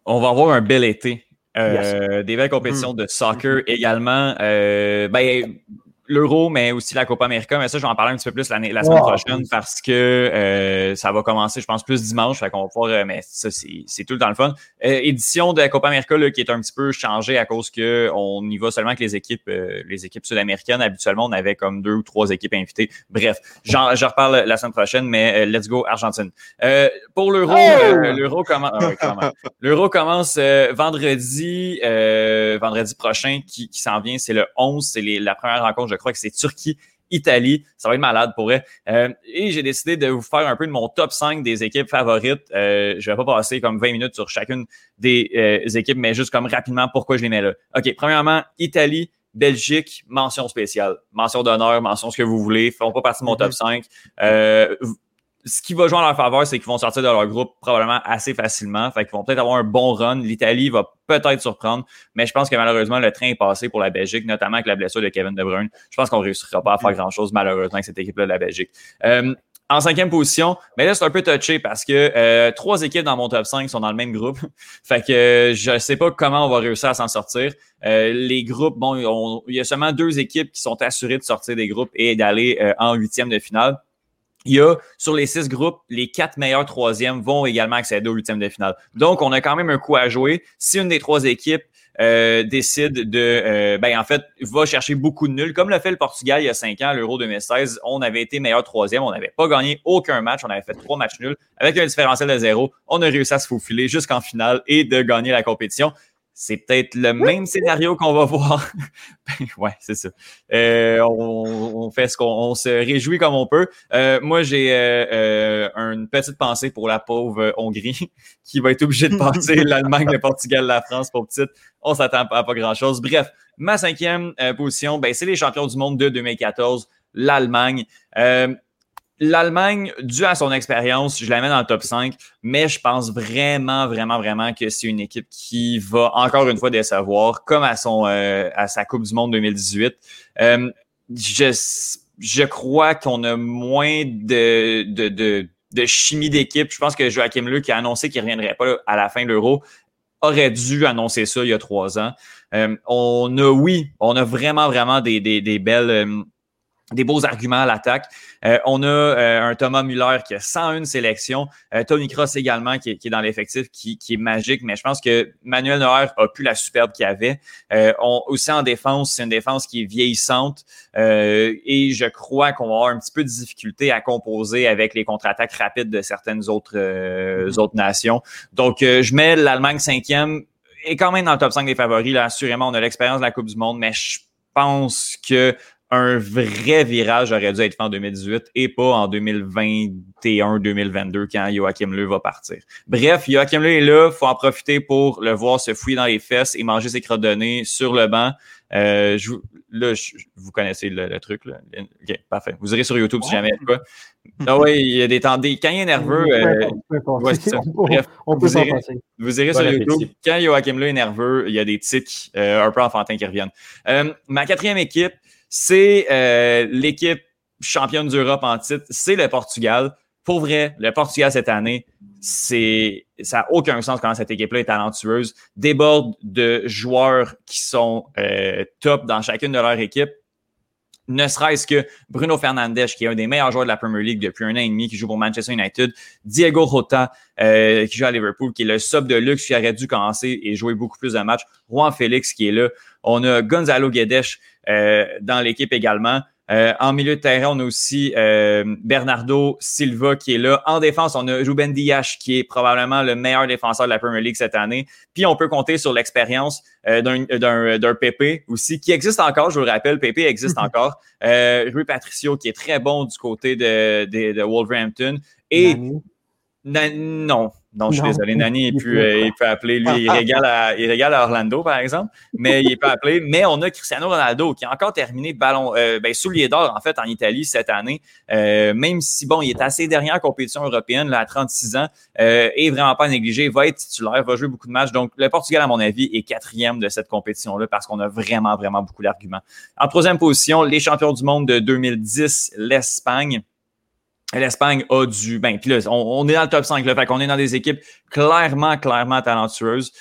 On va avoir un bel été. Euh, yes. Des belles compétitions mm. de soccer également. Euh, ben, l'Euro, mais aussi la Copa América. Mais ça, je vais en parler un petit peu plus la, la semaine wow. prochaine parce que euh, ça va commencer, je pense, plus dimanche. Fait qu'on va pouvoir, euh, mais ça, c'est tout le temps le fun. Euh, édition de la Copa América là, qui est un petit peu changée à cause que on y va seulement avec les équipes, euh, les équipes sud-américaines. Habituellement, on avait comme deux ou trois équipes invitées. Bref, j'en reparle la semaine prochaine, mais let's go Argentine. pour l'Euro, oh! l'Euro commence. Ah, l'Euro commence vendredi, vendredi prochain, qui, qui s'en vient. C'est le 11, c'est la première rencontre je crois que c'est Turquie. Italie, ça va être malade pour eux. Euh, et j'ai décidé de vous faire un peu de mon top 5 des équipes favorites. Euh, je vais pas passer comme 20 minutes sur chacune des euh, équipes, mais juste comme rapidement pourquoi je les mets là. OK, premièrement, Italie, Belgique, mention spéciale. Mention d'honneur, mention ce que vous voulez. Font pas partie de mon top 5. Euh, ce qui va jouer en leur faveur, c'est qu'ils vont sortir de leur groupe probablement assez facilement. Fait qu'ils vont peut-être avoir un bon run. L'Italie va peut-être surprendre, mais je pense que malheureusement, le train est passé pour la Belgique, notamment avec la blessure de Kevin De Bruyne. Je pense qu'on ne réussira pas à faire grand-chose, malheureusement, avec cette équipe-là de la Belgique. Euh, en cinquième position, mais là, c'est un peu touché parce que euh, trois équipes dans mon top 5 sont dans le même groupe. fait que euh, je sais pas comment on va réussir à s'en sortir. Euh, les groupes, bon, on, il y a seulement deux équipes qui sont assurées de sortir des groupes et d'aller euh, en huitième de finale. Il y a sur les six groupes, les quatre meilleurs troisièmes vont également accéder au huitième de finale. Donc, on a quand même un coup à jouer. Si une des trois équipes euh, décide de, euh, ben en fait, va chercher beaucoup de nuls, comme l'a fait le Portugal il y a cinq ans, l'Euro 2016, on avait été meilleur troisième, on n'avait pas gagné aucun match, on avait fait trois matchs nuls avec un différentiel de zéro. On a réussi à se faufiler jusqu'en finale et de gagner la compétition c'est peut-être le même scénario qu'on va voir. ouais, c'est ça. Euh, on, on, fait ce qu'on on se réjouit comme on peut. Euh, moi, j'ai euh, une petite pensée pour la pauvre Hongrie qui va être obligée de passer l'Allemagne, le Portugal, la France pour petite. On s'attend à pas grand-chose. Bref, ma cinquième position, ben, c'est les champions du monde de 2014, l'Allemagne. L'Allemagne, dû à son expérience, je la mets dans le top 5, mais je pense vraiment, vraiment, vraiment que c'est une équipe qui va encore une fois décevoir, comme à son euh, à sa Coupe du Monde 2018. Euh, je, je crois qu'on a moins de, de, de, chimie d'équipe. Je pense que Joachim Leu, qui a annoncé qu'il ne reviendrait pas à la fin de l'Euro, aurait dû annoncer ça il y a trois ans. Euh, on a, oui, on a vraiment, vraiment des, des, belles des beaux arguments à l'attaque. Euh, on a euh, un Thomas Muller qui a 101 sélections. Euh, Tony Cross également qui est, qui est dans l'effectif, qui, qui, est magique. Mais je pense que Manuel Neuer a plus la superbe qu'il avait. on, aussi en défense, c'est une défense qui est vieillissante. et je crois qu'on va avoir un petit peu de difficulté à composer avec les contre-attaques rapides de certaines autres, mm-hmm. autres nations. Donc, je mets l'Allemagne cinquième et quand même dans le top 5 des favoris. Là, assurément, on a l'expérience de la Coupe du Monde, mais je pense que un vrai virage aurait dû être fait en 2018 et pas en 2021-2022 quand Joachim Leu va partir. Bref, Joachim Leu est là, faut en profiter pour le voir se fouiller dans les fesses et manger ses crottes de nez sur le banc. Euh, je, là, vous connaissez le, truc. Là. OK, parfait. Vous irez sur YouTube si jamais. Quoi. Ah oui, il y a des temps. Des, quand il est nerveux. Euh, Bref, vous, irez, vous irez sur YouTube. Quand Joachim Leu est nerveux, il y a des tics euh, un peu enfantins qui reviennent. Euh, ma quatrième équipe, c'est euh, l'équipe championne d'Europe en titre, c'est le Portugal. Pour vrai, le Portugal cette année, c'est ça n'a aucun sens quand cette équipe-là est talentueuse, déborde de joueurs qui sont euh, top dans chacune de leur équipe. Ne serait-ce que Bruno Fernandes, qui est un des meilleurs joueurs de la Premier League depuis un an et demi, qui joue pour Manchester United, Diego Rota, euh, qui joue à Liverpool, qui est le sub de luxe, qui aurait dû commencer et jouer beaucoup plus de matchs. Juan Félix, qui est là. On a Gonzalo Guedes euh, dans l'équipe également. Euh, en milieu de terrain, on a aussi euh, Bernardo Silva qui est là. En défense, on a Ruben Dias qui est probablement le meilleur défenseur de la Premier League cette année. Puis on peut compter sur l'expérience euh, d'un PP aussi, qui existe encore, je vous le rappelle, PP existe encore. Rui Patricio qui est très bon du côté de, de, de Wolverhampton. Et non, non, je suis désolé. Nani, il, peut, il peut appeler. Lui, il régale, à, il régale à Orlando, par exemple. Mais il peut appeler. Mais on a Cristiano Ronaldo qui a encore terminé ballon, euh, ben, soulier d'or, en fait, en Italie cette année. Euh, même si, bon, il est assez dernière compétition européenne, là, à 36 ans, euh, et vraiment pas négligé, va être titulaire, va jouer beaucoup de matchs. Donc, le Portugal, à mon avis, est quatrième de cette compétition-là parce qu'on a vraiment, vraiment beaucoup d'arguments. En troisième position, les champions du monde de 2010, l'Espagne l'Espagne a du. Ben, puis là, on, est dans le top 5, là, fait qu'on est dans des équipes clairement, clairement talentueuses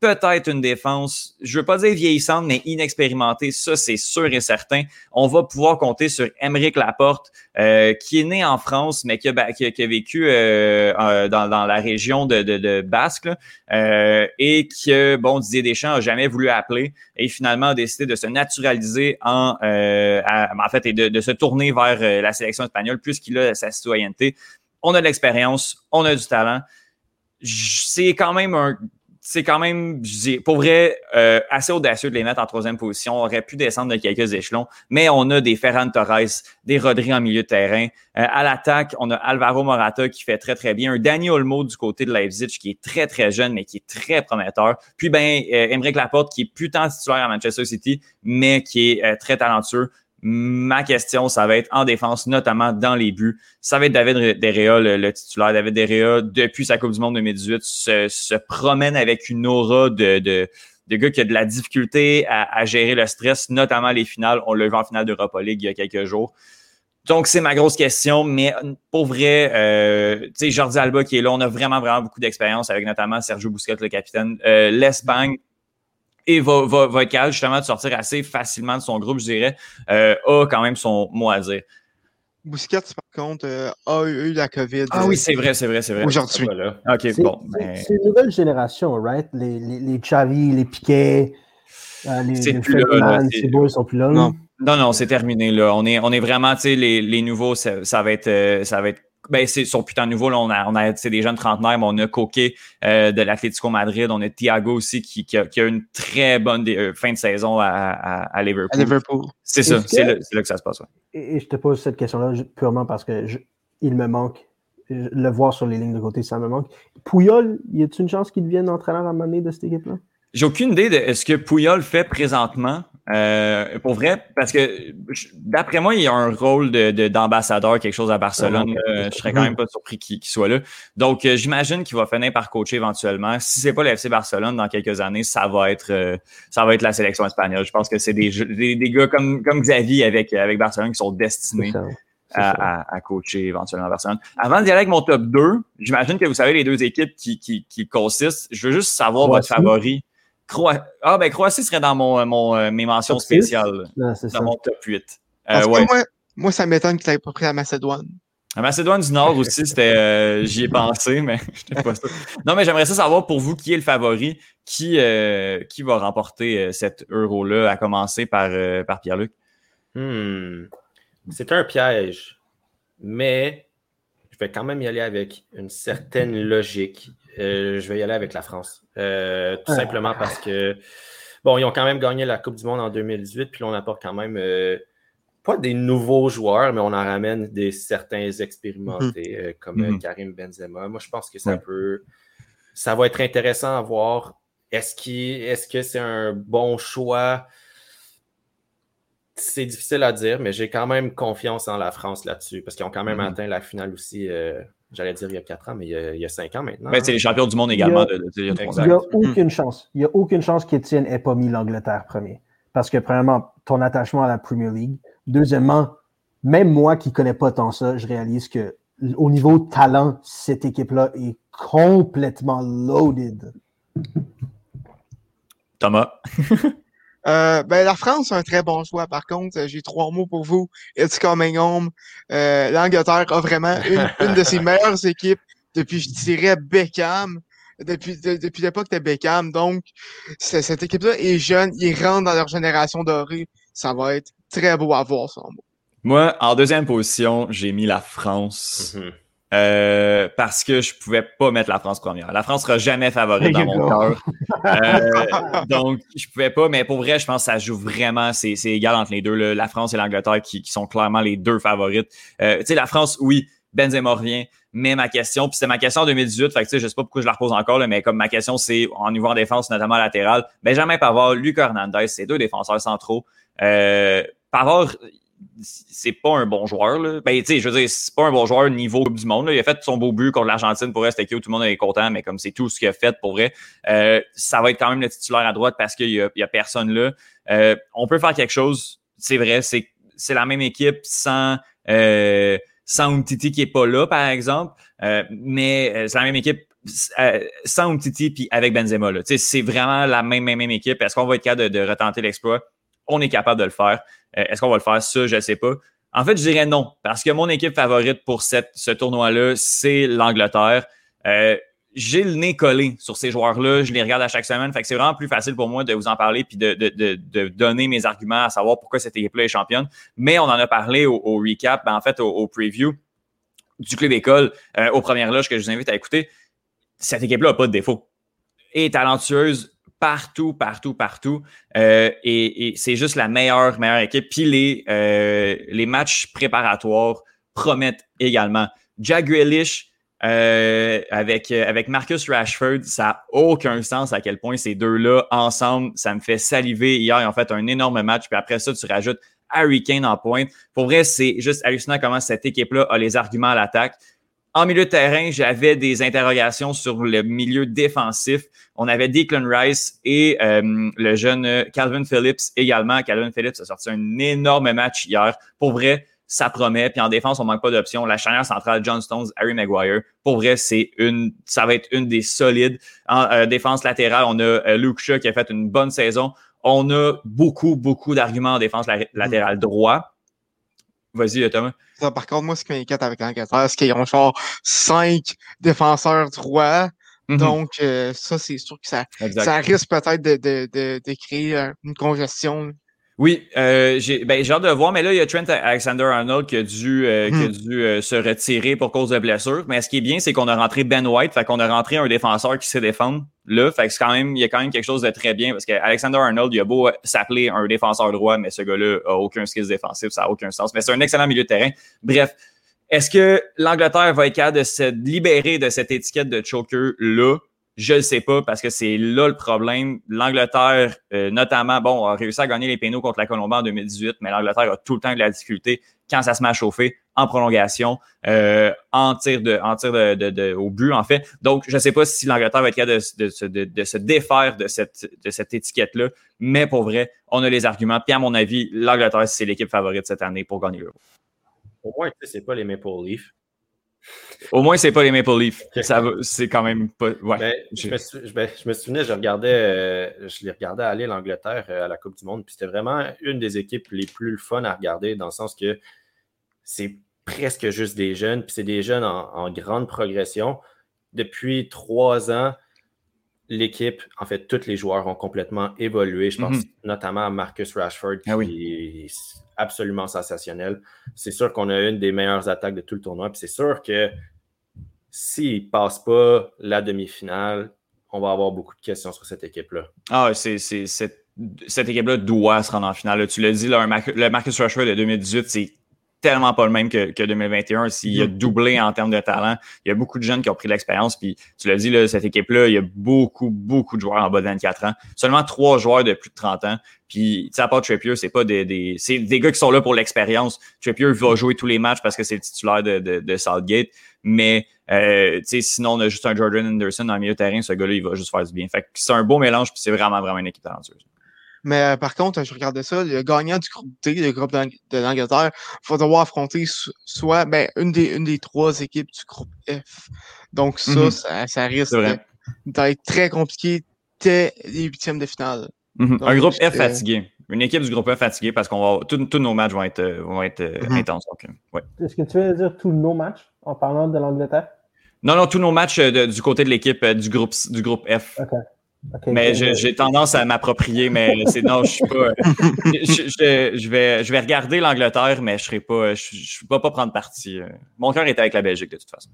peut-être une défense, je veux pas dire vieillissante, mais inexpérimentée. Ça, c'est sûr et certain. On va pouvoir compter sur Émeric Laporte, euh, qui est né en France, mais qui a, qui a, vécu euh, euh, dans, dans, la région de, de, de Basque, euh, et que, bon, Didier Deschamps a jamais voulu appeler, et finalement a décidé de se naturaliser en, en fait, et de, de, se tourner vers la sélection espagnole, puisqu'il a sa citoyenneté. On a de l'expérience, on a du talent. C'est quand même un c'est quand même, je dis, pour vrai, euh, assez audacieux de les mettre en troisième position. On aurait pu descendre de quelques échelons, mais on a des Ferran Torres, des Rodri en milieu de terrain. Euh, à l'attaque, on a Alvaro Morata qui fait très, très bien. Un Dani Olmo du côté de Leipzig qui est très, très jeune, mais qui est très prometteur. Puis, ben, euh, Laporte qui est plus titulaire à Manchester City, mais qui est euh, très talentueux. Ma question, ça va être en défense, notamment dans les buts. Ça va être David Derrea, le, titulaire. David Derrea, depuis sa Coupe du Monde 2018, se, promène avec une aura de, de, de gars qui a de la difficulté à, gérer le stress, notamment les finales. On l'a vu en finale d'Europa League il y a quelques jours. Donc, c'est ma grosse question, mais pour vrai, euh, tu sais, Jordi Alba qui est là, on a vraiment, vraiment beaucoup d'expérience avec notamment Sergio Busquets, le capitaine. Euh, L'Espagne, et va, va, va être capable justement de sortir assez facilement de son groupe, je dirais, euh, a quand même son mot à dire. Busquets, par contre, euh, a eu la COVID. Ah oui, c'est vrai, c'est vrai, c'est vrai. Aujourd'hui. OK, bon. Ben c'est une nouvelle génération, right? Les, les, les Xavi, les Piquet, euh, les, les Ferdinand, ces boys sont plus là. Non, non, non c'est terminé. Là. On, est, on est vraiment, tu sais, les, les nouveaux, ça, ça, va être, ça va être ben, c'est son putain nouveau. Là, on a, on a des jeunes trentenaires, mais on a Coquet euh, de l'Atlético Madrid. On a Thiago aussi qui, qui, a, qui a, une très bonne euh, fin de saison à, à, à Liverpool. À Liverpool. C'est ça, c'est là, là, que ça se passe. Ouais. Et, je te pose cette question-là purement parce que je, il me manque. Le voir sur les lignes de côté, ça me manque. Pouyol, y a-t-il une chance qu'il devienne entraîneur à un de cette équipe-là? J'ai aucune idée de ce que Pouyol fait présentement. Euh, pour vrai, parce que d'après moi, il y a un rôle d'ambassadeur, de, quelque chose à Barcelone. Euh, je serais quand même pas surpris qu'il soit là. Donc, euh, j'imagine qu'il va finir par coacher éventuellement. Si c'est pas le FC Barcelone dans quelques années, ça va être euh, ça va être la sélection espagnole. Je pense que c'est des, des, des, gars comme, comme Xavier avec, avec Barcelone qui sont destinés. À, à, à, coacher éventuellement Barcelone. Avant d'y aller avec mon top 2, j'imagine que vous savez les deux équipes qui, qui, qui consistent. Je veux juste savoir votre favori ah, ben Croatie serait dans mon, mon euh, mes mentions spéciales. dans mon top 8. Euh, ouais. moi, moi, ça m'étonne qu'il ait pas pris la Macédoine. La Macédoine du Nord aussi, c'était, euh, j'y ai pensé, mais je pas ça. Non, mais j'aimerais ça savoir pour vous qui est le favori, qui, euh, qui va remporter euh, cet euro-là, à commencer par, par Pierre-Luc? Hmm. C'est un piège, mais je vais quand même y aller avec une certaine logique. Je vais y aller avec la France. tout simplement parce que bon, ils ont quand même gagné la Coupe du Monde en 2018, puis là, on apporte quand même euh, pas des nouveaux joueurs, mais on en ramène des certains expérimentés, Mhm. euh, comme euh, Mhm. Karim Benzema. Moi, je pense que ça peut. Ça va être intéressant à voir. Est-ce qu'il- est-ce que c'est un bon choix? C'est difficile à dire, mais j'ai quand même confiance en la France là-dessus, parce qu'ils ont quand même Mhm. atteint la finale aussi, euh, j'allais dire il y a quatre ans, mais il y a, il y a cinq ans maintenant. Ben, c'est les champions du monde Il y a- également de, de- il y a trois Exact. Il n'y a ans. aucune chance. Il n'y a aucune chance qu'Étienne n'ait pas mis l'Angleterre premier. Parce que, premièrement, ton attachement à la Premier League. Deuxièmement, même moi qui ne connais pas tant ça, je réalise que au niveau talent, cette équipe-là est complètement loaded. Thomas. Euh, ben, la France, c'est un très bon choix. Par contre, euh, j'ai trois mots pour vous. It's coming home. Euh, L'Angleterre a vraiment une, une de ses meilleures équipes depuis, je dirais, Beckham. Depuis, de- depuis l'époque de Beckham. Donc, cette équipe-là est jeune. Ils rentrent dans leur génération dorée. Ça va être très beau à voir, ça. Moi, en deuxième position, j'ai mis la France. Mhm. Euh, parce que je pouvais pas mettre la France première. La France sera jamais favorite dans mon cœur. Euh, donc, je pouvais pas, mais pour vrai, je pense que ça joue vraiment, c'est c'est égal entre les deux. là. La France et l'Angleterre qui, qui sont clairement les deux favorites. Euh, tu sais, la France, oui, Benzema revient, mais ma question, puis c'était ma question en 2018, fait que tu sais, je sais pas pourquoi je la repose encore, là, mais comme ma question, c'est en niveau en défense, notamment latérale, Benjamin Pavard, Luc Hernandez, c'est deux défenseurs centraux. Euh, Pavard, c'est pas un bon joueur. Là. Ben, tu sais, je veux dire, c'est pas un bon joueur niveau du Monde. Là. Il a fait son beau but contre l'Argentine pour rester tout le monde est content, mais comme c'est tout ce qu'il a fait pour vrai, euh, ça va être quand même le titulaire à droite parce qu'il y y a personne là. Euh, on peut faire quelque chose, c'est vrai, c'est, c'est la même équipe sans, euh, sans Umtiti qui est pas là, par exemple, euh, mais euh, c'est la même équipe euh, sans Umtiti puis avec Benzema. Là. C'est vraiment la même, même, même équipe. Est-ce qu'on va être capable de retenter l'exploit? On est capable de le faire. Euh, Est-ce qu'on va le faire? Ça, je ne sais pas. En fait, je dirais non, parce que mon équipe favorite pour ce tournoi-là, c'est l'Angleterre. Euh, j'ai le nez collé sur ces joueurs-là, je les regarde à chaque semaine, fait que c'est vraiment plus facile pour moi de vous en parler puis de, donner mes arguments à savoir pourquoi cette équipe-là est championne. Mais on en a parlé au, recap, ben, en fait, au, preview du club école, euh, aux premières loges que je vous invite à écouter. Cette équipe-là n'a pas de défaut. Est talentueuse partout, partout, partout. Euh, et, c'est juste la meilleure, meilleure équipe. Puis les, euh, les matchs préparatoires promettent également. Jack euh, avec, avec Marcus Rashford, ça n'a aucun sens à quel point ces deux-là, ensemble, ça me fait saliver. Hier, ils ont fait un énorme match. Puis après ça, tu rajoutes Harry Kane en pointe. Pour vrai, c'est juste hallucinant comment cette équipe-là a les arguments à l'attaque. En milieu de terrain, j'avais des interrogations sur le milieu défensif. On avait Declan Rice et euh, le jeune Calvin Phillips également. Calvin Phillips a sorti un énorme match hier. Pour vrai, ça promet. Puis en défense, on manque pas d'options. La charnière centrale, John Stones, Harry Maguire. Pour vrai, c'est une, ça va être une des solides. En euh, défense latérale, on a euh, Luke Shaw qui a fait une bonne saison. On a beaucoup, beaucoup d'arguments en défense la- latérale droit. Vas-y, Thomas. Ça, par contre, moi, ce qui m'inquiète avec l'Angleterre, c'est qu'ils ont genre cinq défenseurs droits. Mhm. Donc, euh, ça, c'est sûr que ça, ça risque peut-être de, de, de, de créer euh, une congestion. Oui, euh, j'ai ben, j'ai hâte de voir, mais là, il y a Trent Alexander-Arnold qui a dû, euh, qui a Hmm. dû euh, se retirer pour cause de blessure. Mais ce qui est bien, c'est qu'on a rentré Ben White, fait qu'on a rentré un défenseur qui sait défendre là. Fait que c'est quand même, il y a quand même quelque chose de très bien parce qu'Alexander-Arnold, il a beau s'appeler un défenseur droit, mais ce gars-là a aucun skill défensif, ça n'a aucun sens. Mais c'est un excellent milieu de terrain. Bref, est-ce que l'Angleterre va être capable de se libérer de cette étiquette de choker-là? Je ne sais pas parce que c'est là le problème. L'Angleterre, euh, notamment, bon, a réussi à gagner les pénaux contre la Colombie en 2018, mais l'Angleterre a tout le temps de la difficulté quand ça se met à chauffer en prolongation, euh, en tir, de, en tir de, de- de- au but, en fait. Donc, je ne sais pas si l'Angleterre va être capable de, se- défaire de cette, de cette étiquette-là, mais pour vrai, on a les arguments. Puis, à mon avis, l'Angleterre, c'est l'équipe favorite cette année pour gagner l'Euro. Au moins, tu sais, c'est pas les Maple Leafs. Au moins, c'est pas les Maple Leafs. Ça c'est quand même pas. Ouais. Ben, je, me sou- je- ben, je me souvenais, je regardais, euh, je les regardais aller l'Angleterre euh, à la Coupe du Monde, puis c'était vraiment une des équipes les plus fun à regarder, dans le sens que c'est presque juste des jeunes, puis c'est des jeunes en, en grande progression. Depuis trois ans, l'équipe, en fait, tous les joueurs ont complètement évolué. Je pense Mhm. notamment à Marcus Rashford, qui Ah oui. est absolument sensationnel. C'est sûr qu'on a une des meilleures attaques de tout le tournoi, puis c'est sûr que s'ils ne passent pas la demi-finale, on va avoir beaucoup de questions sur cette équipe-là. Ah, c'est, cette équipe-là doit se rendre en finale. tu l'as dit, là, le Marcus Rashford de 2018, c'est tellement pas le même que, que 2021. S'il a mm-hmm. doublé en termes de talent, il y a beaucoup de jeunes qui ont pris l'expérience. Puis tu l'as dit, là, cette équipe-là, il y a beaucoup, beaucoup de joueurs en bas de 24 ans. Seulement trois joueurs de plus de 30 ans. Puis, tu sais, à part Trippier, c'est pas des, des, c'est des gars qui sont là pour l'expérience. Trippier va jouer tous les matchs parce que c'est le titulaire de, de, de Southgate. Mais, euh, tu sais, sinon, on a juste un Jordan Anderson dans le milieu de terrain. Ce gars-là, il va juste faire du bien. Fait que c'est un beau mélange puis c'est vraiment, vraiment une équipe talentueuse. Mais euh, par contre, je regardais ça, le gagnant du groupe D, le groupe de l'Angleterre, va devoir affronter soit ben, une, des, une des trois équipes du groupe F. Donc ça, mm-hmm. ça, ça, risque d'être très compliqué dès les huitièmes de finale. Mm-hmm. un groupe F euh, fatigué. Une équipe du groupe F fatigué parce qu'on va tous nos matchs vont être, euh, vont être mm-hmm. intenses. Ouais. Est-ce que tu veux dire tous nos matchs en parlant de l'Angleterre? Non, non, tous nos matchs du côté de l'équipe du groupe du groupe F mais j'ai tendance à m'approprier, mais c'est non, je suis pas. Je, vais, je vais regarder l'Angleterre, mais je serai pas. Je, je vais pas prendre parti. Mon cœur est avec la Belgique de toute façon.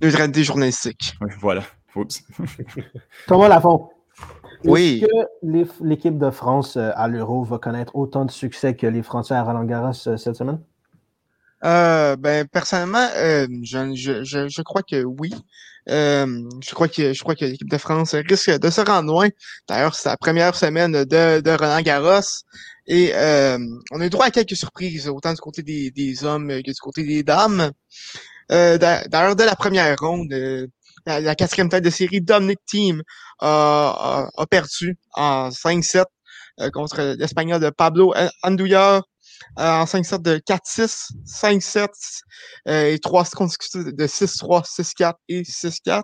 Neutralité journalistique. Oui, voilà. Oups. Thomas Lafont. Oui. Est-ce que l'équipe de France euh, à l'Euro va connaître autant de succès que les Français à Roland Garros euh, cette semaine? Euh, ben personnellement, je, je, je, crois que oui. Euh, je crois que je crois que l'équipe de France risque de se rendre loin. D'ailleurs, c'est la première semaine de, de Roland Garros. Et euh, on a eu droit à quelques surprises, autant du côté des, des hommes que du côté des dames. Euh, D'ailleurs, de la première ronde, euh, la, quatrième tête de série, Dominic Team a, a, perdu en 5-7 euh, contre l'Espagnol de Pablo Andújar euh, en 5-7 de 4-6, 5-7 euh, et 3 consécutifs de 6-3, 6-4 et 6-4.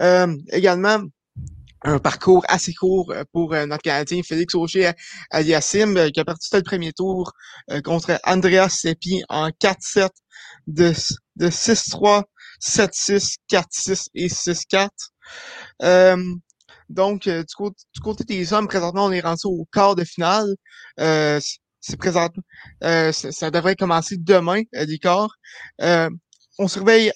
Euh, également, un parcours assez court pour notre Canadien Félix Auger Aliassim, qui a parti le premier tour contre Andreas Seppi en 4-7 de, de 6-3, 7-6, 4-6 et 6-4. donc, du, côté, du, côté, des hommes, présentement, on est rendu au quart de finale. Euh, c'est présent. Euh, ça, devrait commencer demain, euh, l'écart. Euh, on surveille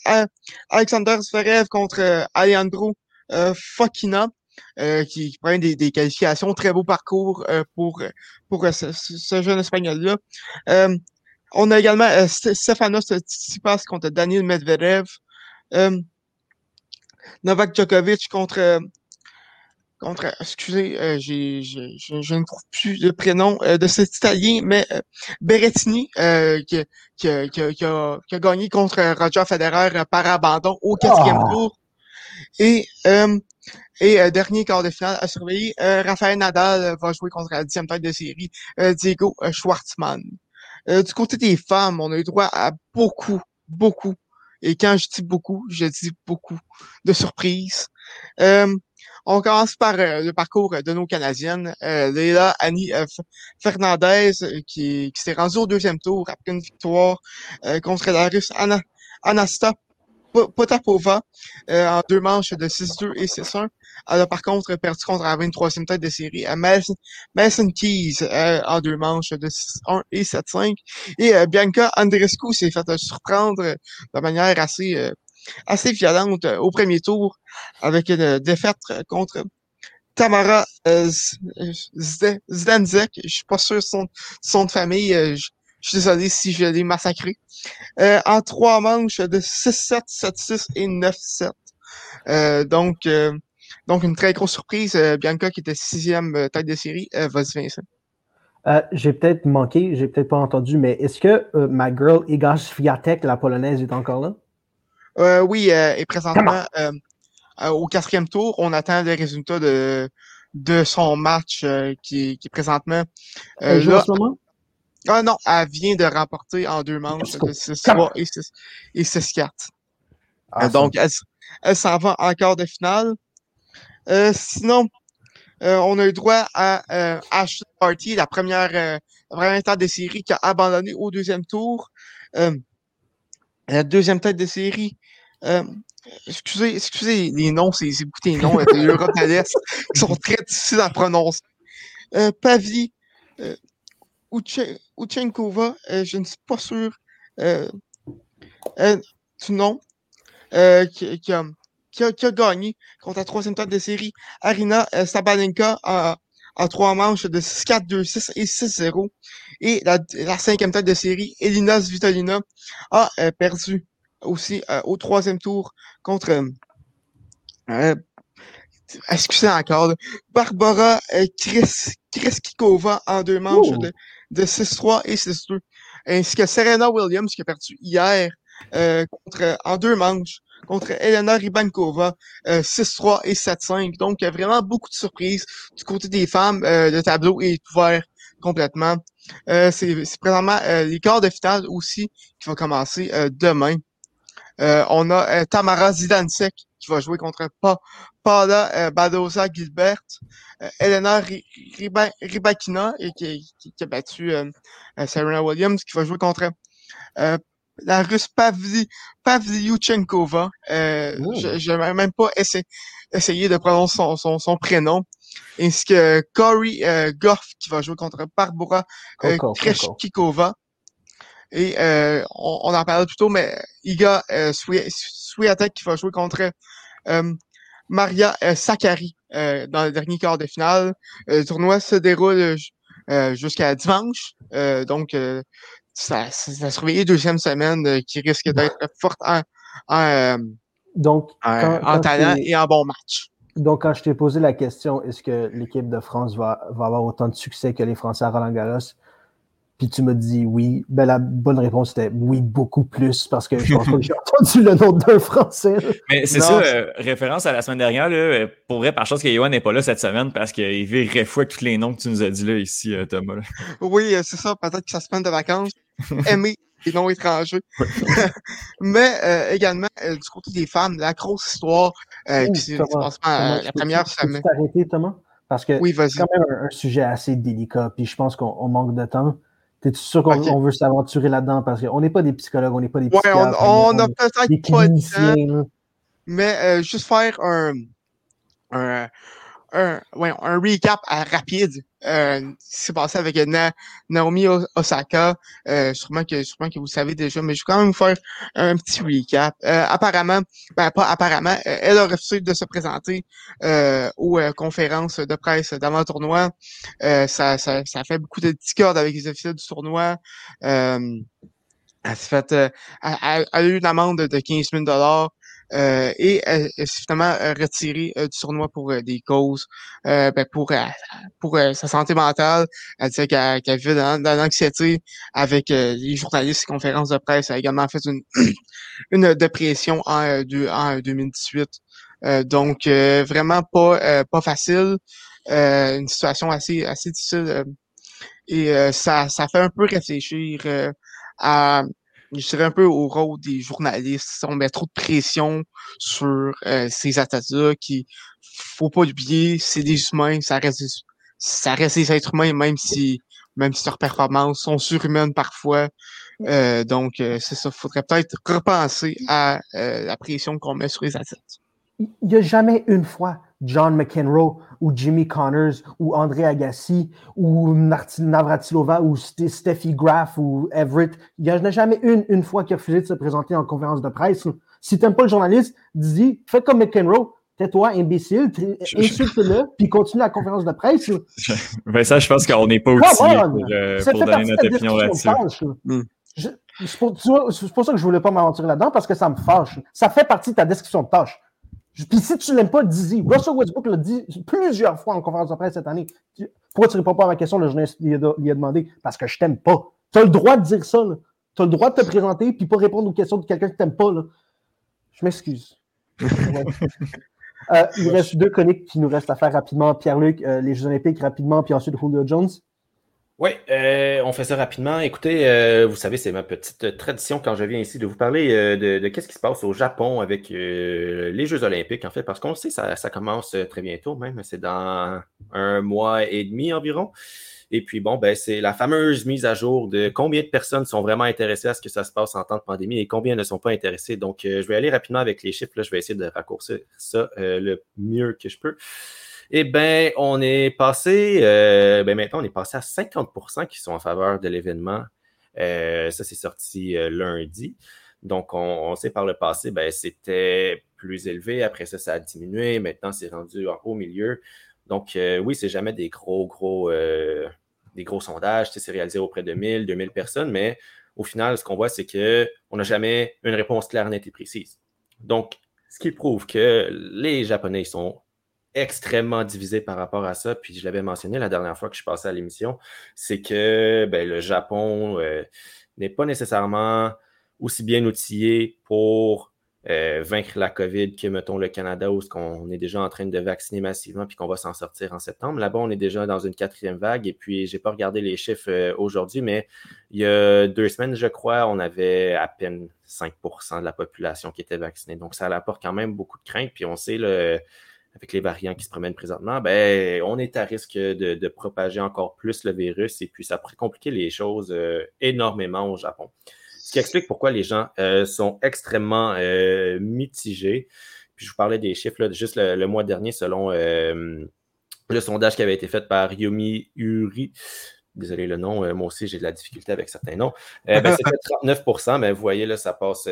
Alexander Zverev contre euh, Alejandro euh, Fokina, qui, qui, prend des, des, qualifications. Très beau parcours pour, pour ce, jeune Espagnol-là. on a également Stefanos Tsitsipas contre Daniel Medvedev. Novak Djokovic contre contre, excusez, euh, j'ai, je ne trouve plus le prénom euh, de cet Italien, mais euh, Berrettini, euh, qui, qui, qui, qui, a, qui, a, gagné contre Roger Federer par abandon au quatrième ah! tour. Et, et dernier quart de finale à surveiller, Rafael Nadal va jouer contre la dixième tête de série, Diego Schwartzmann. du côté des femmes, on a eu droit à beaucoup, beaucoup, et quand je dis beaucoup, je dis beaucoup de surprises. On commence par euh, le parcours de nos Canadiennes. Euh, Leila Annie euh, Fernandez, qui, qui s'est rendue au deuxième tour après une victoire contre la Russe Anna, Anasta Potapova en deux manches de 6-2 et 6-1. Elle a par contre perdu contre la 23e tête de série à Mason, Keys en deux manches de 6-1 et 7-5. Et Bianca Andrescu s'est fait surprendre de manière assez assez violente euh, au premier tour avec une défaite contre Tamara euh, Zdanzek. Je suis pas sûr son, son de famille. Euh, je, suis désolé si je l'ai massacré. en trois manches de 6-7, 7-6 et 9-7. donc, donc, une très grosse surprise. Bianca, qui était sixième tête de série, vas-y Vincent. j'ai peut-être manqué, j'ai peut-être pas entendu, mais est-ce que ma girl Iga Swiatek, la polonaise, est encore là? Euh, oui, euh, et présentement, euh, au quatrième tour, on attend les résultats de, de son match qui, qui est présentement. Elle joue en ce moment? Ah non, elle vient de remporter en deux manches de 6-3 et 6-4. Ah, donc, elle, elle s'en va encore de finale. sinon, on a eu droit à Ashley Party, la première, la première tête de série qui a abandonné au deuxième tour. la deuxième tête de série euh, excusez, excusez les noms, c'est beaucoup des noms de l'Europe de l'Est qui sont très difficiles à prononcer. Euh, Pavli euh, Uchenkova, euh, je ne suis pas sûr euh, euh, du nom, qui, qui, a, qui, a, qui, a, gagné contre la troisième tête de série, Arina Sabalenka en, en trois manches de 6-4, 2-6 et 6-0. Et la, la, cinquième tête de série, Elina Svitolina, a perdu aussi euh, au troisième tour contre euh, excusez encore, Barbara Kris, Kriskikova en deux manches de, de 6-3 et 6-2. Ainsi que Serena Williams qui a perdu hier contre, en deux manches contre Elena Ribankova, 6-3 et 7-5. Donc, il y a vraiment beaucoup de surprises du côté des femmes. le tableau est ouvert complètement. Euh, c'est présentement euh, les quarts de finale aussi qui vont commencer euh, on a Tamara Zidansek qui va jouer contre pa Paula Badoza Gilbert, Elena Ribakina et qui, qui, a battu Serena Williams qui va jouer contre la russe Pavli, Pavlyuchenkova. je n'ai même pas essayé, essayé de prononcer son, son, son prénom ainsi que Corey euh, Goff qui va jouer contre Barbara euh, Kreshkikova. Et euh, on, en parlait plus tôt, mais Iga euh, Swiatek qui va jouer contre euh, Maria euh, Sakari dans le dernier quart de finale. le tournoi se déroule jusqu'à dimanche. donc, ça, ça, se réveille deuxième semaine qui risque d'être forte en, en, donc, en talent et en bon match. Donc, quand je t'ai posé la question, est-ce que l'équipe de France va, va, avoir autant de succès que les Français à Roland Garros? Puis tu me dis oui. Ben, la bonne réponse était oui, beaucoup plus, parce que je pense pas que j'ai entendu le nom d'un Français. Mais c'est ça, euh, référence à la semaine dernière, là, euh, pour vrai, par chance que Yohan n'est pas là cette semaine, parce qu'il virerait fou avec tous les noms que tu nous as dit là, ici, euh, Thomas. Oui, c'est ça. Peut-être que sa semaine de vacances, aimer les noms étrangers. Mais euh, également, euh, du côté des femmes, la grosse histoire, euh, c'est la première semaine. t'arrêter, Thomas? Parce que c'est quand même un, sujet assez délicat, puis je pense qu'on manque de temps. T'es-tu sûr qu'on veut s'aventurer là-dedans? Parce qu'on n'est pas des psychologues, on n'est pas des psychologues. Ouais, on, on, a peut-être pas de temps. Mais juste faire un, un, un, ouais, un recap rapide euh, s'est passé avec Naomi Osaka. Euh, sûrement que sûrement que vous savez déjà, mais je vais quand même vous faire un petit recap. Euh, apparemment, ben pas apparemment, euh, elle a refusé de se présenter euh, aux conférences de presse d'avant tournoi. ça, ça, ça fait beaucoup de discorde avec les officiels du tournoi. elle s'est fait, elle, a eu une amende de 15 000 dollars. Euh, et elle, s'est finalement euh, retirée euh, du tournoi pour des causes, ben, pour pour sa santé mentale. Elle disait qu'elle vivait dans, l'anxiété avec les journalistes et conférences de presse. Elle a également fait une, une dépression en, en 2018. donc vraiment pas pas facile, une situation assez assez difficile et ça ça fait un peu réfléchir à je dirais un peu au rôle des journalistes. On met trop de pression sur euh, ces athlètes-là qui, faut pas oublier, c'est des humains, ça reste, ça reste des êtres humains, même si, même si leurs performances sont surhumaines parfois. Euh, donc, euh, c'est ça. Faudrait peut-être repenser à la pression qu'on met sur les athlètes. Il n'y a jamais une fois John McEnroe ou Jimmy Connors ou André Agassi ou Martin Navratilova ou Steffi Graf ou Everett. Il n'y en a jamais une, une fois qui a refusé de se présenter en conférence de presse. Si tu n'aimes pas le journaliste, dis fais comme McEnroe, tais-toi, imbécile, insulte-le, puis continue la conférence de presse. Ben ça, je pense qu'on n'est pas outillé pour, euh, pour donner notre opinion là-dessus. Hmm. C'est pour, pour, ça que je voulais pas m'aventurer là-dedans, parce que ça me fâche. Ça fait partie de ta description de tâche. Puis si tu ne l'aimes pas, dis-y. Russell Westbrook l'a dit plusieurs fois en conférence de presse cette année. Pourquoi tu ne réponds pas à ma question? Le journaliste lui a, demandé? Parce que je t'aime pas. Tu as le droit de dire ça. Tu as le droit de te présenter puis pas répondre aux questions de quelqu'un qui t'aime pas. Là. Je m'excuse. euh, il reste deux chroniques qui nous restent à faire rapidement. Pierre-Luc, euh, les Jeux Olympiques rapidement, puis ensuite Julio Jones. Oui, euh, on fait ça rapidement. Écoutez, euh, vous savez, c'est ma petite tradition quand je viens ici de vous parler euh, de, qu'est-ce qui se passe au Japon avec les Jeux olympiques, en fait, parce qu'on sait, ça, ça commence très bientôt même, c'est dans un mois et demi environ. Et puis, bon, ben, c'est la fameuse mise à jour de combien de personnes sont vraiment intéressées à ce que ça se passe en temps de pandémie et combien ne sont pas intéressées. Donc, je vais aller rapidement avec les chiffres. Là, je vais essayer de raccourcir ça le mieux que je peux. Eh bien, on est passé, euh, ben maintenant, on est passé à 50% qui sont en faveur de l'événement. Euh, ça, c'est sorti euh, lundi. Donc, on, sait par le passé, ben, c'était plus élevé. Après ça, ça a diminué. Maintenant, c'est rendu en haut milieu. Donc, oui, c'est jamais des gros, gros, des gros sondages. C'est réalisé auprès de 1000, 2000 personnes, mais au final, ce qu'on voit, c'est qu'on n'a jamais une réponse claire, nette et précise. Donc, ce qui prouve que les Japonais sont extrêmement divisés par rapport à ça. Puis je l'avais mentionné la dernière fois que je passais à l'émission, c'est que ben, le Japon euh, n'est pas nécessairement aussi bien outillé pour euh, vaincre la COVID que, mettons, le Canada, où on est déjà en train de vacciner massivement puis qu'on va s'en sortir en septembre. Là-bas, on est déjà dans une quatrième vague. Et puis, je n'ai pas regardé les chiffres euh, aujourd'hui, mais il y a deux semaines, je crois, on avait à peine 5% de la population qui était vaccinée. Donc, ça apporte quand même beaucoup de crainte. Puis, on sait, le, avec les variants qui se promènent présentement, ben, on est à risque de, propager encore plus le virus. Et puis, ça pourrait compliquer les choses euh, énormément au Japon. Ce qui explique pourquoi les gens euh, sont extrêmement euh, mitigés. Puis je vous parlais des chiffres, juste le, mois dernier, selon euh, le sondage qui avait été fait par Yomi Uri. Désolé le nom, moi aussi j'ai de la difficulté avec certains noms. Ben, c'était 39% mais vous voyez, là, ça passe,